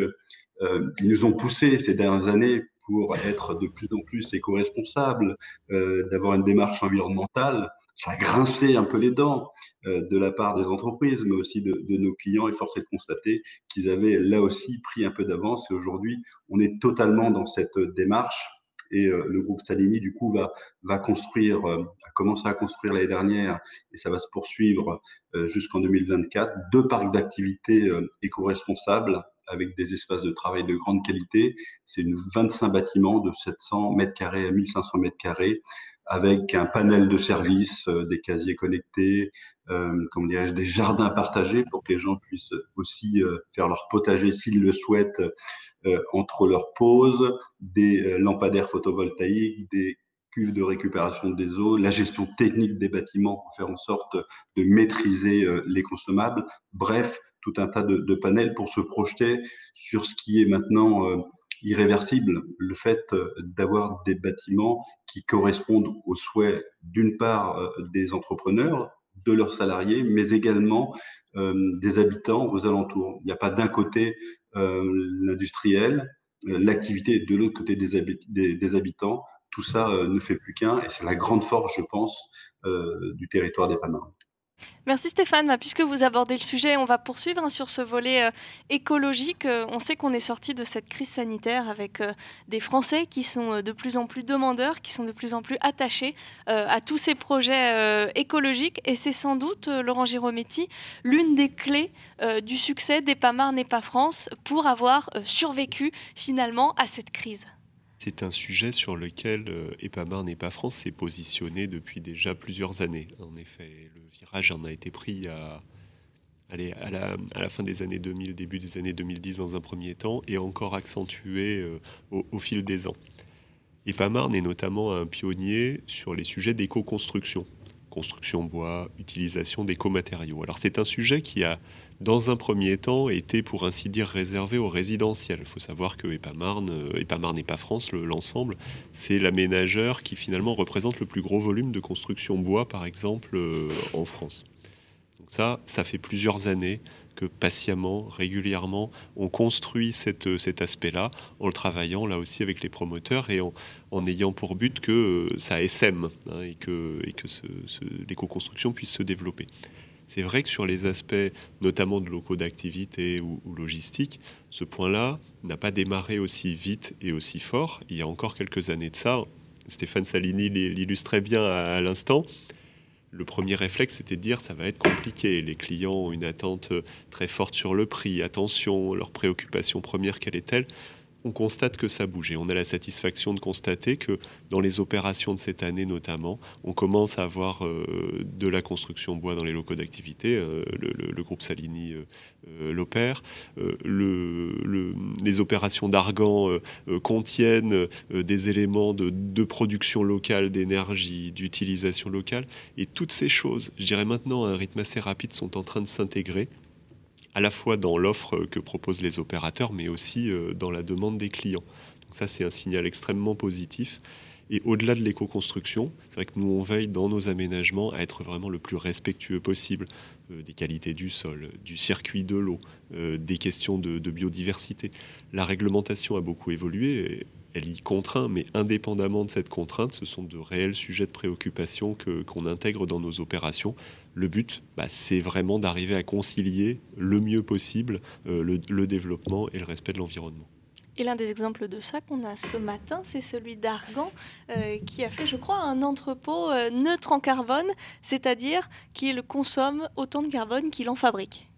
euh, ils nous ont poussé ces dernières années pour être de plus en plus éco-responsables, d'avoir une démarche environnementale ça a grincé un peu les dents de la part des entreprises, mais aussi de, nos clients. Et force est de constater qu'ils avaient là aussi pris un peu d'avance. Et aujourd'hui, on est totalement dans cette démarche et euh, le groupe Salini, du coup, va, va construire, euh, a commencé à construire l'année dernière, et ça va se poursuivre euh, jusqu'en 2024, deux parcs d'activités éco-responsables avec des espaces de travail de grande qualité. C'est une 25 bâtiments de 700 mètres carrés à 1500 mètres carrés avec un panel de services, des casiers connectés, euh, dirais-je, des jardins partagés pour que les gens puissent aussi faire leur potager s'ils le souhaitent euh, entre leurs pauses, des euh, lampadaires photovoltaïques, des cuves de récupération des eaux, la gestion technique des bâtiments pour faire en sorte de maîtriser euh, les consommables. Bref, tout un tas de, panels pour se projeter sur ce qui est maintenant irréversible, le fait d'avoir des bâtiments qui correspondent aux souhaits d'une part des entrepreneurs, de leurs salariés, mais également des habitants aux alentours. Il n'y a pas d'un côté euh, l'industriel, euh, l'activité de l'autre côté des, habitants. Tout ça euh, ne fait plus qu'un et c'est la grande force, je pense, du territoire des Panama. Merci Stéphane. Bah, puisque vous abordez le sujet, on va poursuivre hein, sur ce volet euh, écologique. Euh, on sait qu'on est sorti de cette crise sanitaire avec euh, des Français qui sont de plus en plus demandeurs, qui sont de plus en plus attachés à tous ces projets écologiques. Et c'est sans doute, Laurent Girometti, l'une des clés du succès des et pas France pour avoir survécu finalement à cette crise. C'est un sujet sur lequel Epamar n'est pas France s'est positionné depuis déjà plusieurs années. En effet, virage en a été pris à, à, la, fin des années 2000, début des années 2010 dans un premier temps, et encore accentué euh, au, fil des ans. Epamar est notamment un pionnier sur les sujets d'éco-construction, construction bois, utilisation d'éco-matériaux. Alors c'est un sujet qui a dans un premier temps, était pour ainsi dire réservé au résidentiel. Il faut savoir que Epamarne, euh, Epamarne et pas France, l'ensemble, c'est l'aménageur qui finalement représente le plus gros volume de construction bois, par exemple, euh, en France. Donc ça, ça fait plusieurs années que patiemment, régulièrement, on construit cette, cet aspect-là en le travaillant là aussi avec les promoteurs et en, ayant pour but que ça SM hein, et que, et que l'éco-construction puisse se développer. C'est vrai que sur les aspects notamment de locaux d'activité ou, logistique, ce point-là n'a pas démarré aussi vite et aussi fort. Il y a encore quelques années de ça, Stéphane Salini l'illustrait bien à, l'instant. Le premier réflexe, c'était de dire ça va être compliqué. Les clients ont une attente très forte sur le prix. Attention, leur préoccupation première, quelle est-elle? On constate que ça bouge. Et on a la satisfaction de constater que dans les opérations de cette année notamment, on commence à avoir euh, de la construction bois dans les locaux d'activité. Euh, le, groupe Salini euh, l'opère. les opérations d'argan contiennent des éléments de, de production locale, d'énergie, d'utilisation locale. Et toutes ces choses, je dirais maintenant à un rythme assez rapide, sont en train de s'intégrer à la fois dans l'offre que proposent les opérateurs, mais aussi euh, dans la demande des clients. Donc ça, c'est un signal extrêmement positif. Et au-delà de l'éco-construction, c'est vrai que nous, on veille dans nos aménagements à être vraiment le plus respectueux possible euh, des qualités du sol, du circuit de l'eau, euh, des questions de, biodiversité. La réglementation a beaucoup évolué, elle y contraint, mais indépendamment de cette contrainte, ce sont de réels sujets de préoccupation qu'on intègre dans nos opérations le but, bah, c'est vraiment d'arriver à concilier le mieux possible euh, le, développement et le respect de l'environnement. Et l'un des exemples de ça qu'on a ce matin, c'est celui d'Argan, euh, qui a fait, je crois, un entrepôt euh, neutre en carbone, c'est-à-dire qu'il consomme autant de carbone qu'il en fabrique.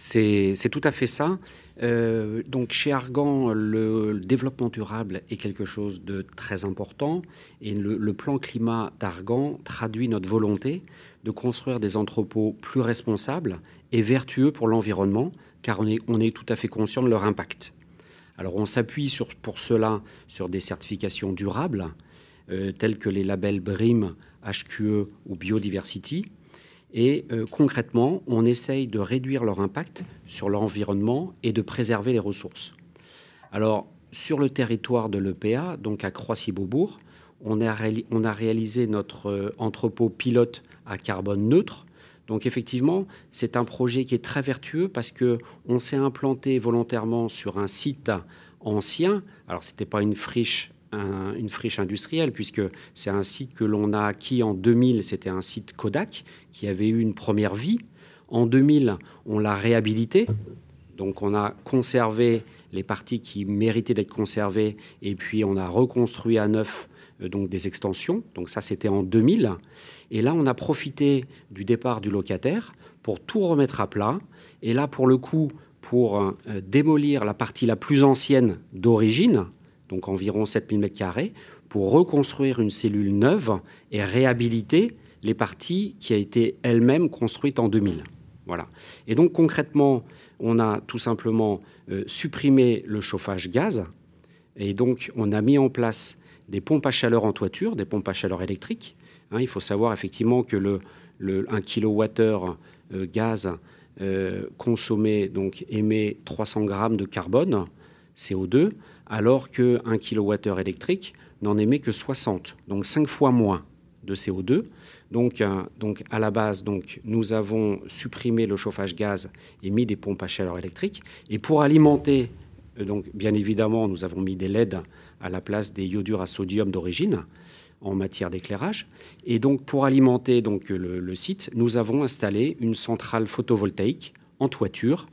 C'est tout à fait ça. donc chez Argan, le, développement durable est quelque chose de très important et le, plan climat d'Argan traduit notre volonté de construire des entrepôts plus responsables et vertueux pour l'environnement, car on est, tout à fait conscient de leur impact. Alors on s'appuie pour cela sur des certifications durables, euh, telles que les labels BRIM, HQE ou Biodiversity, et euh, concrètement, on essaye de réduire leur impact sur l'environnement et de préserver les ressources. Alors, sur le territoire de l'EPA, donc à Croissy-Beaubourg, on a, réalisé notre euh, entrepôt pilote à carbone neutre. Donc effectivement, c'est un projet qui est très vertueux parce que on s'est implanté volontairement sur un site ancien. Alors c'était pas une friche une friche industrielle, puisque c'est un site que l'on a acquis en 2000, c'était un site Kodak, qui avait eu une première vie. En 2000, on l'a réhabilité, donc on a conservé les parties qui méritaient d'être conservées, et puis on a reconstruit à neuf euh, donc des extensions. Donc ça, c'était en 2000. Et là, on a profité du départ du locataire pour tout remettre à plat. Et là, pour le coup, pour euh, démolir la partie la plus ancienne d'origine, donc environ 7000 m2, pour reconstruire une cellule neuve et réhabiliter les parties qui a été elle-même construite en 2000. Voilà. Et donc concrètement, on a tout simplement euh, supprimé le chauffage gaz et donc on a mis en place des pompes à chaleur en toiture, des pompes à chaleur électriques. Hein, il faut savoir effectivement que le, 1 kWh euh, gaz euh, consommé donc, émet 300 grammes de carbone, CO2, alors qu'un kWh électrique n'en émet que 60, donc 5 fois moins de CO2. Donc, euh, donc à la base, donc, nous avons supprimé le chauffage gaz et mis des pompes à chaleur électrique. Et pour alimenter, donc, bien évidemment, nous avons mis des LED à la place des iodures à sodium d'origine en matière d'éclairage. Et donc, pour alimenter donc, le, site, nous avons installé une centrale photovoltaïque en toiture,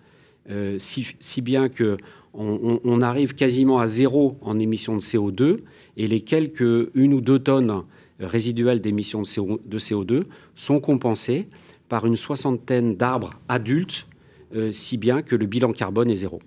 euh, si, bien que on, arrive quasiment à zéro en émissions de CO2 et les quelques une ou deux tonnes résiduelles d'émissions de, CO2 sont compensées par une soixantaine d'arbres adultes, euh, si bien que le bilan carbone est zéro.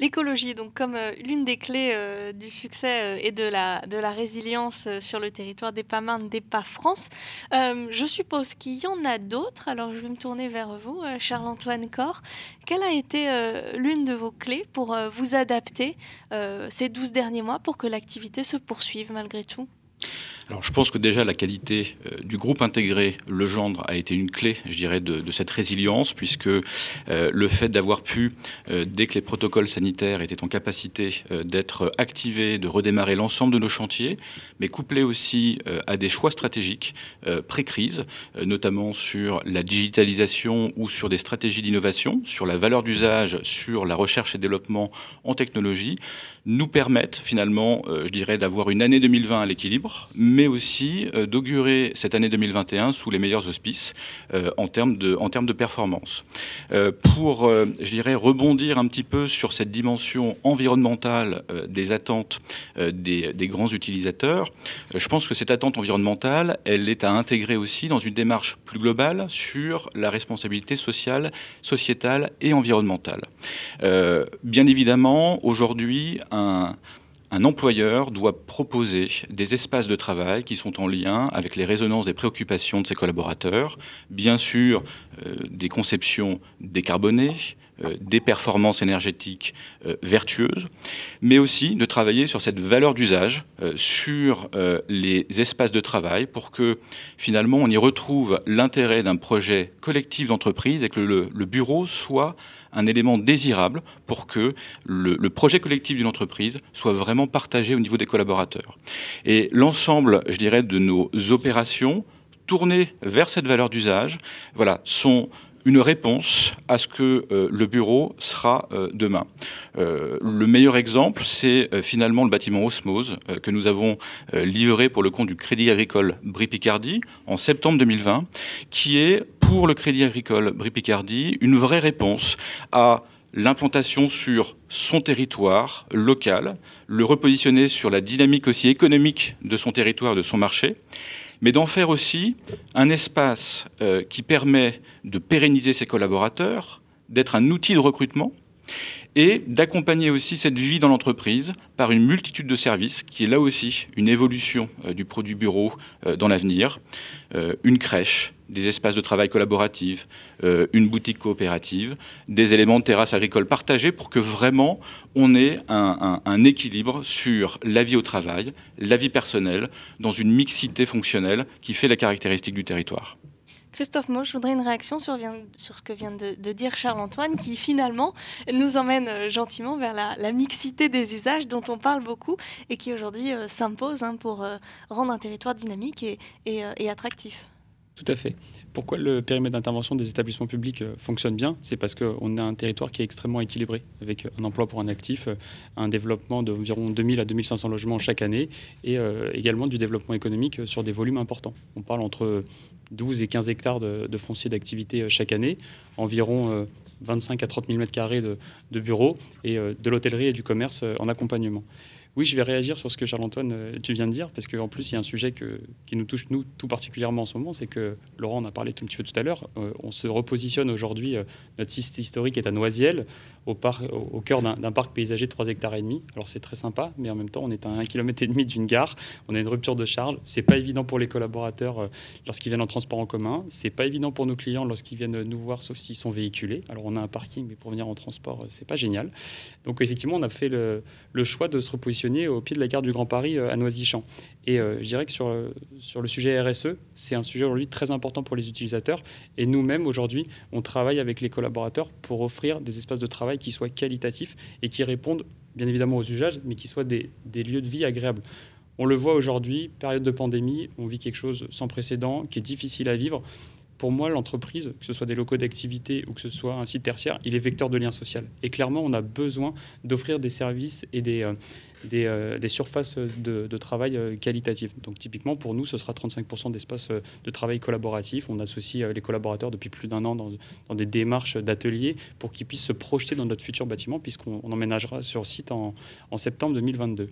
L'écologie, donc comme euh, l'une des clés euh, du succès euh, et de la, résilience sur le territoire des Marne, des pas France, je suppose qu'il y en a d'autres. Alors je vais me tourner vers vous, Charles-Antoine Corr. Quelle a été l'une de vos clés pour vous adapter ces 12 derniers mois pour que l'activité se poursuive malgré tout? Alors, je pense que déjà la qualité euh, du groupe intégré Legendre a été une clé, je dirais, de, cette résilience, puisque euh, le fait d'avoir pu, euh, dès que les protocoles sanitaires étaient en capacité d'être activés, de redémarrer l'ensemble de nos chantiers, mais couplé aussi à des choix stratégiques pré-crise, notamment sur la digitalisation ou sur des stratégies d'innovation, sur la valeur d'usage, sur la recherche et développement en technologie, nous permettent finalement, je dirais, d'avoir une année 2020 à l'équilibre, mais aussi euh, d'augurer cette année 2021 sous les meilleurs auspices euh, en, termes de, en termes de performance. Euh, pour, je dirais, rebondir un petit peu sur cette dimension environnementale des attentes des, des, grands utilisateurs, je pense que cette attente environnementale, elle est à intégrer aussi dans une démarche plus globale sur la responsabilité sociale, sociétale et environnementale. bien évidemment, aujourd'hui, un employeur doit proposer des espaces de travail qui sont en lien avec les résonances des préoccupations de ses collaborateurs, bien sûr euh, des conceptions décarbonées, euh, des performances énergétiques euh, vertueuses, mais aussi de travailler sur cette valeur d'usage, sur les espaces de travail pour que finalement on y retrouve l'intérêt d'un projet collectif d'entreprise et que le bureau soit un élément désirable pour que le, projet collectif d'une entreprise soit vraiment partagé au niveau des collaborateurs. Et l'ensemble, je dirais, de nos opérations tournées vers cette valeur d'usage, voilà, sont une réponse à ce que euh, le bureau sera euh, demain. Euh, le meilleur exemple, c'est finalement le bâtiment Osmose que nous avons livré pour le compte du Crédit Agricole Brie-Picardie en septembre 2020, qui est pour le Crédit Agricole Brie-Picardie une vraie réponse à l'implantation sur son territoire local, le repositionner sur la dynamique aussi économique de son territoire, de son marché, mais d'en faire aussi un espace euh, qui permet de pérenniser ses collaborateurs, d'être un outil de recrutement et d'accompagner aussi cette vie dans l'entreprise par une multitude de services, qui est là aussi une évolution euh, du produit bureau euh, dans l'avenir, une crèche, des espaces de travail collaboratifs, une boutique coopérative, des éléments de terrasse agricole partagés pour que vraiment on ait un, équilibre sur la vie au travail, la vie personnelle, dans une mixité fonctionnelle qui fait la caractéristique du territoire. Christophe Moch, je voudrais une réaction sur, ce que vient de, dire Charles-Antoine, qui finalement nous emmène euh, gentiment vers la, mixité des usages dont on parle beaucoup et qui aujourd'hui euh, s'impose hein, pour euh, rendre un territoire dynamique et attractif. Tout à fait. Pourquoi le périmètre d'intervention des établissements publics euh, fonctionne bien? C'est parce qu'on a un territoire qui est extrêmement équilibré, avec un emploi pour un actif, euh, un développement d'environ 2000 à 2500 logements chaque année, et euh, également du développement économique sur des volumes importants. On parle entre 12 et 15 hectares de, foncier d'activité chaque année, environ 25 à 30 000 m2 de, de bureaux, et de l'hôtellerie et du commerce en accompagnement. Oui, je vais réagir sur ce que Charles-Antoine, euh, tu viens de dire, parce qu'en plus, il y a un sujet qui nous touche, nous, tout particulièrement en ce moment, c'est que, Laurent en a parlé tout un petit peu tout à l'heure, euh, on se repositionne aujourd'hui, euh, notre site historique est à Noisiel, au, cœur d'un parc paysager de 3 hectares et demi. Alors c'est très sympa, mais en même temps, on est à 1 km d'une gare, on a une rupture de charge, c'est pas évident pour les collaborateurs lorsqu'ils viennent en transport en commun, c'est pas évident pour nos clients lorsqu'ils viennent nous voir, sauf s'ils sont véhiculés. Alors on a un parking, mais pour venir en transport, c'est pas génial. Donc effectivement, on a fait le, choix de se repositionner au pied de la gare du Grand Paris euh, à Noisy-Champs. Et euh, je dirais que sur, euh, sur le sujet RSE, c'est un sujet aujourd'hui très important pour les utilisateurs. Et nous-mêmes, aujourd'hui, on travaille avec les collaborateurs pour offrir des espaces de travail qui soient qualitatifs et qui répondent bien évidemment aux usages, mais qui soient des, des lieux de vie agréables. On le voit aujourd'hui, période de pandémie, on vit quelque chose sans précédent, qui est difficile à vivre pour moi, l'entreprise, que ce soit des locaux d'activité ou que ce soit un site tertiaire, il est vecteur de lien social. Et clairement, on a besoin d'offrir des services et des, euh, euh, des, surfaces de, travail euh, qualitatives. Donc typiquement, pour nous, ce sera 35% d'espace de travail collaboratif. On associe les collaborateurs depuis plus d'un an dans, des démarches d'ateliers pour qu'ils puissent se projeter dans notre futur bâtiment, puisqu'on emménagera sur site en, en septembre 2022.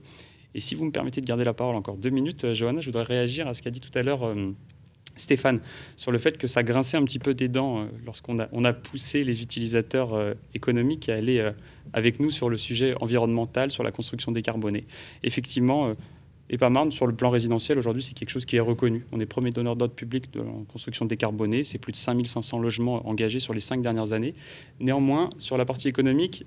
Et si vous me permettez de garder la parole encore deux minutes, Johanna, je voudrais réagir à ce qu'a dit tout à l'heure Stéphane, sur le fait que ça grinçait un petit peu des dents euh, lorsqu'on a, poussé les utilisateurs euh, économiques à aller euh, avec nous sur le sujet environnemental, sur la construction décarbonée. Effectivement, EPAMARN, sur le plan résidentiel, aujourd'hui, c'est quelque chose qui est reconnu. On est premier donneur d'ordre public de construction décarbonée. C'est plus de 5500 logements engagés sur les cinq dernières années. Néanmoins, sur la partie économique,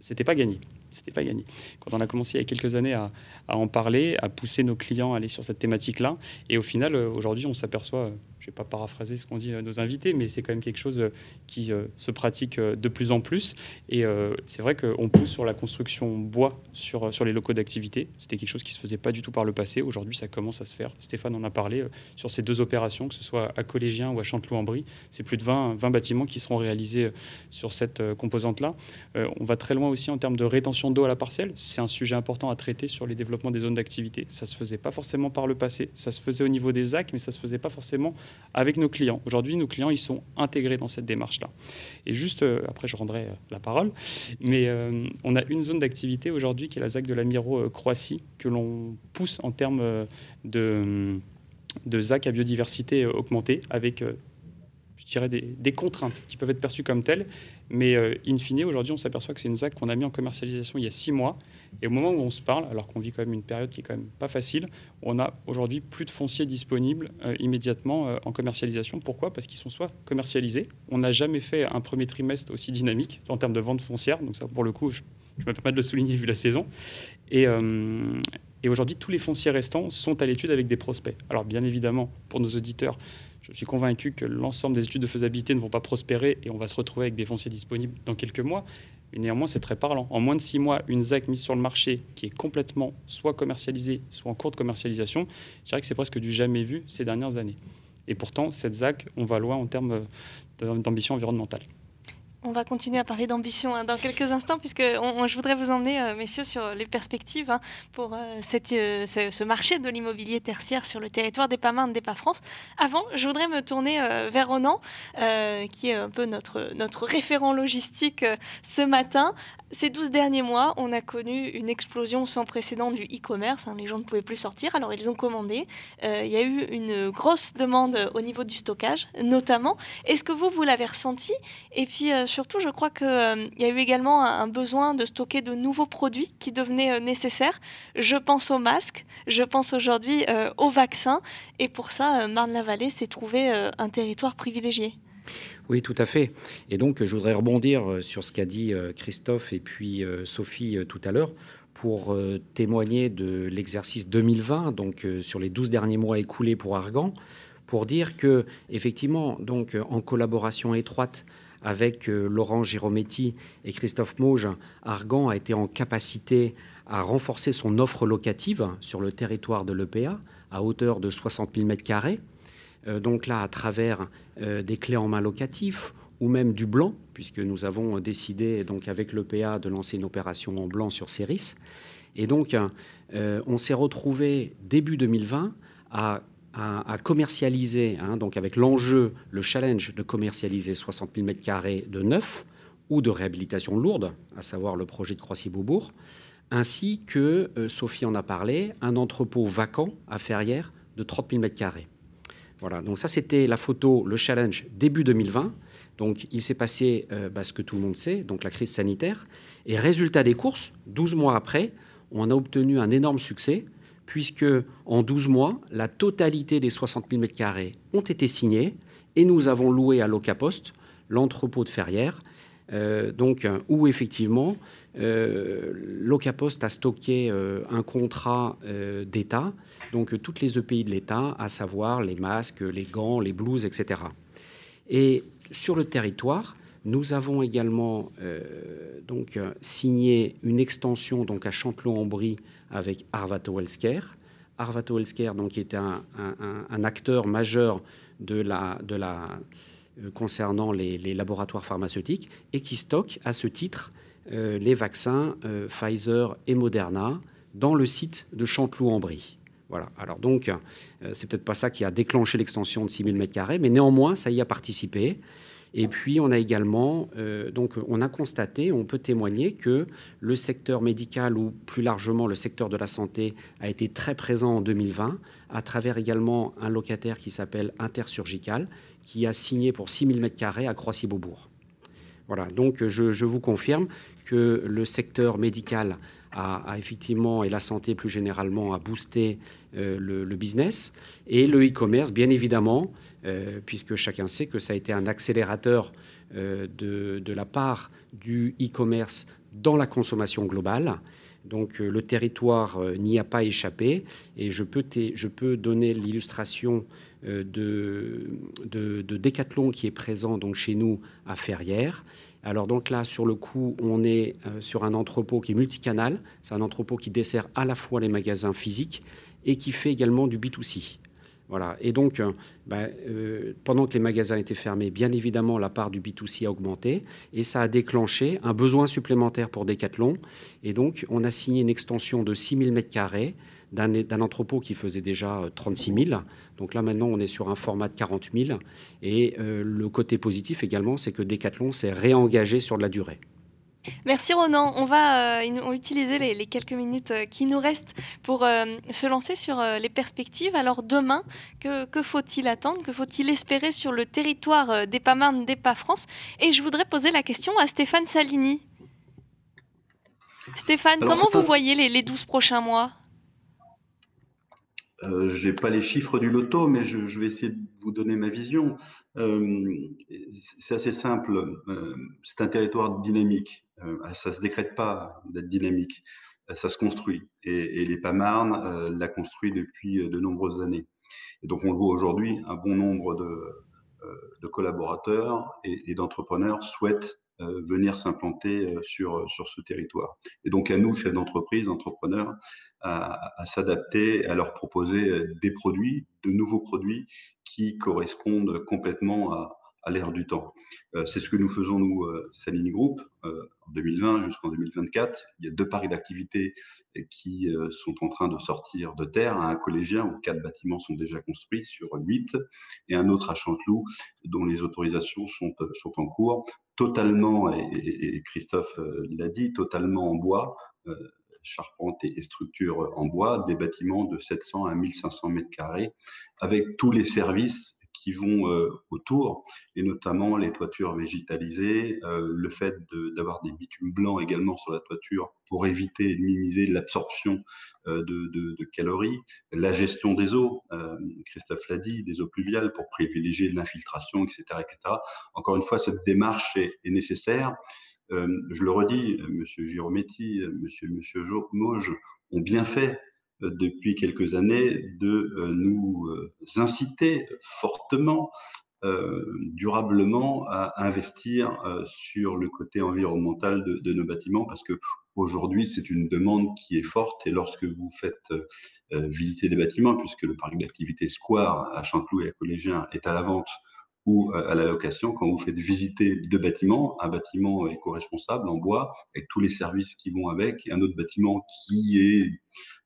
c'était pas gagné c'était pas gagné. Quand on a commencé il y a quelques années à, en parler, à pousser nos clients à aller sur cette thématique-là, et au final, aujourd'hui, on s'aperçoit vais pas paraphraser ce qu'ont dit euh, nos invités, mais c'est quand même quelque chose euh, qui euh, se pratique de plus en plus. Et c'est vrai qu'on pousse sur la construction bois sur, sur les locaux d'activité. C'était quelque chose qui se faisait pas du tout par le passé. Aujourd'hui, ça commence à se faire. Stéphane en a parlé sur ces deux opérations, que ce soit à Collégien ou à Chanteloup-en-Brie. C'est plus de 20, 20 bâtiments qui seront réalisés sur cette composante-là. on va très loin aussi en termes de rétention d'eau à la parcelle. C'est un sujet important à traiter sur les développements des zones d'activité. Ça se faisait pas forcément par le passé. Ça se faisait au niveau des ZAC, mais ça se faisait pas forcément avec nos clients. Aujourd'hui, nos clients, ils sont intégrés dans cette démarche-là. Et juste, euh, après, je rendrai euh, la parole, mais euh, on a une zone d'activité aujourd'hui qui est la ZAC de la Miro-Croatie, que l'on pousse en termes de, de ZAC à biodiversité augmentée, avec je dirais, des, contraintes qui peuvent être perçues comme telles. Mais in fine, aujourd'hui, on s'aperçoit que c'est une ZAC qu'on a mis en commercialisation il y a six mois et au moment où on se parle, alors qu'on vit quand même une période qui est quand même pas facile, on a aujourd'hui plus de fonciers disponibles euh, immédiatement euh, en commercialisation. Pourquoi? Parce qu'ils sont soit commercialisés. On n'a jamais fait un premier trimestre aussi dynamique en termes de vente foncière. Donc ça, pour le coup, je, me permets de le souligner vu la saison. Euh, et aujourd'hui, tous les fonciers restants sont à l'étude avec des prospects. Alors bien évidemment, pour nos auditeurs, je suis convaincu que l'ensemble des études de faisabilité ne vont pas prospérer et on va se retrouver avec des fonciers disponibles dans quelques mois. Mais néanmoins, c'est très parlant. En moins de six mois, une ZAC mise sur le marché qui est complètement soit commercialisée, soit en cours de commercialisation, je dirais que c'est presque du jamais vu ces dernières années. Et pourtant, cette ZAC, on va loin en termes d'ambition environnementale. On va continuer à parler d'ambition hein, dans quelques instants, puisque je voudrais vous emmener, euh, messieurs, sur les perspectives hein, pour euh, euh, ce, marché de l'immobilier tertiaire sur le territoire des PAMAN, des PA-France. Avant, je voudrais me tourner vers Ronan, qui est un peu notre, référent logistique ce matin. Ces 12 derniers mois, on a connu une explosion sans précédent du e-commerce. Hein, les gens ne pouvaient plus sortir, alors ils ont commandé. Il y a eu une grosse demande au niveau du stockage, notamment. Est-ce que vous, vous l'avez ressenti? Et puis surtout, je crois qu'il euh, y a eu également un, besoin de stocker de nouveaux produits qui devenaient nécessaires. Je pense aux masques, je pense aujourd'hui aux vaccins. Et pour ça, Marne-la-Vallée s'est trouvé un territoire privilégié. Oui, tout à fait. Et donc, je voudrais rebondir euh, sur ce qu'a dit euh, Christophe et puis euh, Sophie tout à l'heure pour témoigner de l'exercice 2020, donc sur les 12 derniers mois écoulés pour Argan, pour dire que, effectivement, donc, en collaboration étroite avec Laurent Girometti et Christophe Mauge, Argan a été en capacité à renforcer son offre locative sur le territoire de l'EPA à hauteur de 60 000 m2 donc là à travers des clés en main locatifs ou même du blanc, puisque nous avons décidé donc avec l'EPA de lancer une opération en blanc sur Céris. Et donc, on s'est retrouvé début 2020 à à, commercialiser, hein, donc avec l'enjeu, le challenge de commercialiser 60 000 m2 de neuf ou de réhabilitation lourde, à savoir le projet de Croissy-Beaubourg, ainsi que, euh, Sophie en a parlé, un entrepôt vacant à Ferrières de 30 000 m2. Voilà, donc ça c'était la photo, le challenge début 2020. Donc il s'est passé euh, bah, ce que tout le monde sait, donc la crise sanitaire. Et résultat des courses, 12 mois après, on a obtenu un énorme succès puisque en 12 mois, la totalité des 60 000 m2 ont été signés et nous avons loué à Locapost l'entrepôt de Ferrières, euh, donc, où effectivement euh, Locapost a stocké euh, un contrat d'État, donc toutes les EPI de l'État, à savoir les masques, les gants, les blouses, etc. Et sur le territoire, nous avons également donc signé une extension donc à Chantelot-en-Brie avec Arvato Healthcare. Arvato Healthcare, donc, qui était un, acteur majeur de la, de la, euh, concernant les, laboratoires pharmaceutiques et qui stocke à ce titre euh, les vaccins euh, Pfizer et Moderna dans le site de Chanteloup-en-Brie. Voilà. Alors donc, c'est peut-être pas ça qui a déclenché l'extension de 6000 m2, mais néanmoins, ça y a participé. Et puis, on a également, euh, donc, on a constaté, on peut témoigner que le secteur médical ou plus largement le secteur de la santé a été très présent en 2020, à travers également un locataire qui s'appelle Intersurgical, qui a signé pour 6000 m2 à Croissy-Beaubourg. Voilà, donc je, vous confirme que le secteur médical a, effectivement, et la santé plus généralement, a boosté euh, le, business. Et le e-commerce, bien évidemment, puisque chacun sait que ça a été un accélérateur euh, de, la part du e-commerce dans la consommation globale. Donc euh, le territoire n'y a pas échappé et je peux, je peux donner l'illustration de, de, Decathlon qui est présent donc chez nous à Ferrières. Alors donc là, sur le coup, on est sur un entrepôt qui est multicanal. C'est un entrepôt qui dessert à la fois les magasins physiques et qui fait également du B2C. Voilà. Et donc, euh, bah, euh, pendant que les magasins étaient fermés, bien évidemment, la part du B2C a augmenté et ça a déclenché un besoin supplémentaire pour Decathlon. Et donc, on a signé une extension de 6 000 m2 d'un entrepôt qui faisait déjà 36 euh, 000. Donc là, maintenant, on est sur un format de 40 000. Et le côté positif également, c'est que Decathlon s'est réengagé sur de la durée. Merci Ronan. On va euh, utiliser les, quelques minutes euh, qui nous restent pour euh, se lancer sur les perspectives. Alors demain, que, faut-il attendre? Que faut-il espérer sur le territoire d'EPA Marne, d'EPA France Et je voudrais poser la question à Stéphane Salini. Stéphane, comment vous voyez les, les 12 prochains mois? Je n'ai pas les chiffres du loto, mais je, vais essayer de vous donner ma vision. C'est assez simple. c'est un territoire dynamique. Euh, ça ne se décrète pas d'être dynamique, euh, ça se construit. Et, les PAMARN euh, l'a construit depuis de nombreuses années. Et donc on le voit aujourd'hui, un bon nombre de, collaborateurs et, d'entrepreneurs souhaitent venir s'implanter sur, sur ce territoire. Et donc à nous, chefs d'entreprise, entrepreneurs, à, s'adapter, à leur proposer des produits, de nouveaux produits qui correspondent complètement à, l'ère du temps. Euh, c'est ce que nous faisons, nous, euh, Salini Group, euh, en 2020 jusqu'en 2024. Il y a deux parcs d'activités qui sont en train de sortir de terre. Un collégien où quatre bâtiments sont déjà construits sur huit, et un autre à Chanteloup dont les autorisations sont en cours, totalement, et, Christophe l'a dit, totalement en bois charpente et, structure en bois, des bâtiments de 700 à 1500 mètres carrés, avec tous les services qui vont euh, autour, et notamment les toitures végétalisées, euh, le fait d'avoir des bitumes blancs également sur la toiture pour éviter et minimiser l'absorption euh, de, calories, la gestion des eaux, Christophe l'a dit, des eaux pluviales pour privilégier l'infiltration, etc., etc. Encore une fois, cette démarche est, nécessaire. Je le redis, M. Girometti, M. Monsieur, monsieur Mauge ont bien fait depuis quelques années de euh, nous euh, inciter fortement, euh, durablement à investir sur le côté environnemental de, nos bâtiments parce que Aujourd'hui, c'est une demande qui est forte et lorsque vous faites visiter des bâtiments, puisque le parc d'activité Square à Chanteloup et à Collégien est à la vente ou à la location, quand vous faites visiter deux bâtiments, un bâtiment éco-responsable en bois, avec tous les services qui vont avec, et un autre bâtiment qui est,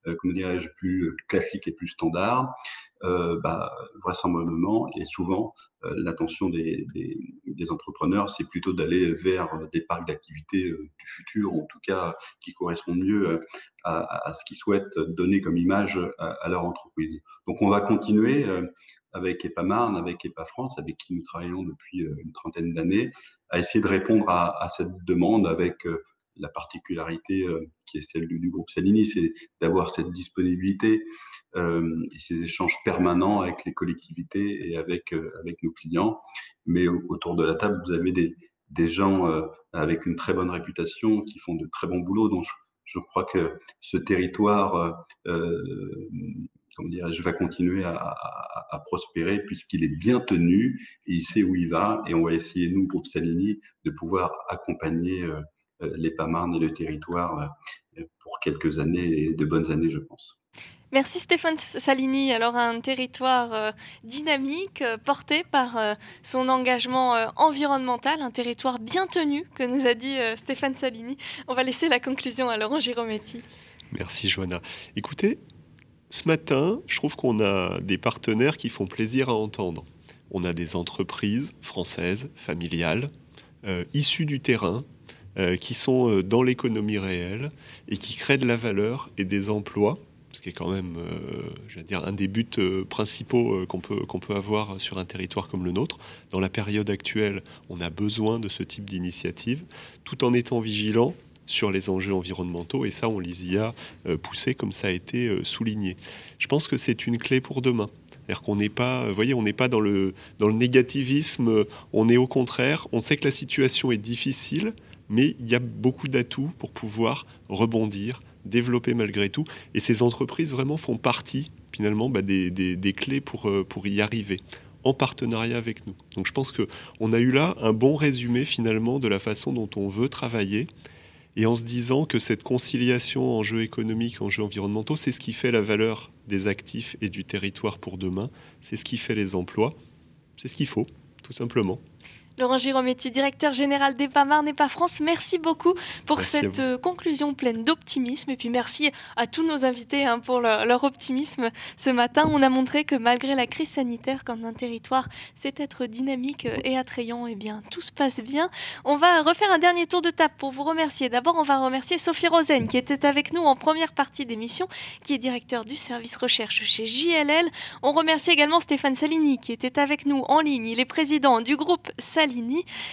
euh, comment dirais-je, plus classique et plus standard, euh, bah, vraisemblablement, et souvent, euh, l'intention des, entrepreneurs, c'est plutôt d'aller vers des parcs d'activité du futur, en tout cas qui correspondent mieux à, à ce qu'ils souhaitent donner comme image à, à, leur entreprise. Donc on va continuer avec EPA-Marne, avec EPA-France, avec qui nous travaillons depuis euh, une trentaine d'années, à essayer de répondre à, cette demande avec euh, la particularité euh, qui est celle du, groupe Salini, c'est d'avoir cette disponibilité et ces échanges permanents avec les collectivités et avec, avec nos clients. Mais autour de la table, vous avez des, des gens avec une très bonne réputation qui font de très bons boulots. Donc, je, crois que ce territoire comment je vais continuer à, prospérer puisqu'il est bien tenu et il sait où il va. Et on va essayer, nous, groupe Salini, de pouvoir accompagner euh, euh, les Pamarnes et le territoire euh, pour quelques années et de bonnes années, je pense. Merci Stéphane Salini. Alors un territoire dynamique porté par son engagement environnemental, un territoire bien tenu que nous a dit Stéphane Salini. On va laisser la conclusion à Laurent Girometti. Merci Joanna. Écoutez, ce matin, je trouve qu'on a des partenaires qui font plaisir à entendre. On a des entreprises françaises, familiales, euh, issues du terrain, euh, qui sont euh, dans l'économie réelle et qui créent de la valeur et des emplois, ce qui est quand même, un des buts principaux qu'on peut, qu'on peut avoir sur un territoire comme le nôtre. Dans la période actuelle, on a besoin de ce type d'initiative, tout en étant vigilant sur les enjeux environnementaux, et ça, on les y a euh, poussés comme ça a été euh, souligné. Je pense que c'est une clé pour demain. C'est-à-dire qu'on n'est pas, voyez, on n'est pas dans le, dans le négativisme, on est au contraire, on sait que la situation est difficile, mais il y a beaucoup d'atouts pour pouvoir rebondir, développer malgré tout, et ces entreprises vraiment font partie finalement bah, des, des, clés pour, euh, pour y arriver en partenariat avec nous. Donc je pense qu'on a eu là un bon résumé finalement de la façon dont on veut travailler et en se disant que cette conciliation enjeux économiques, enjeux environnementaux, c'est ce qui fait la valeur des actifs et du territoire pour demain, c'est ce qui fait les emplois, c'est ce qu'il faut, tout simplement. Laurent Girometti, directeur général d'EPAMAR pas France, merci beaucoup pour cette euh, conclusion pleine d'optimisme. Et puis merci à tous nos invités hein, pour leur, optimisme ce matin. On a montré que malgré la crise sanitaire, quand un territoire sait être dynamique et attrayant, eh bien tout se passe bien. On va refaire un dernier tour de table pour vous remercier. D'abord, on va remercier Sophie Rosen qui était avec nous en première partie d'émission, qui est directeur du service recherche chez JLL. On remercie également Stéphane Salini qui était avec nous en ligne. Il est président du groupe Salini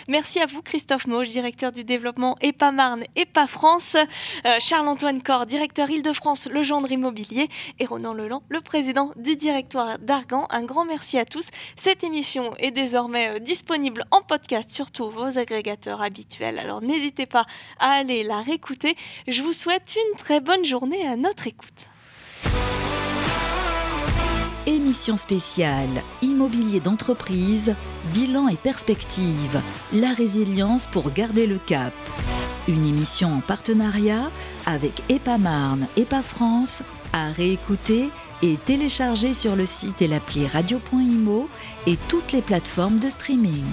Merci à vous, Christophe Mauge, directeur du développement EPA Marne, EPA France, euh, Charles-Antoine Corr, directeur Île-de-France Legendre Immobilier, et Ronan Leland, le président du directoire d'Argan. Un grand merci à tous. Cette émission est désormais euh, disponible en podcast sur tous vos agrégateurs habituels, alors n'hésitez pas à aller la réécouter. Je vous souhaite une très bonne journée à notre écoute. Émission spéciale Immobilier d'entreprise, bilan et perspective, la résilience pour garder le cap. Une émission en partenariat avec EPA Marne, EPA France, à réécouter et télécharger sur le site et l'appli radio.imo et toutes les plateformes de streaming.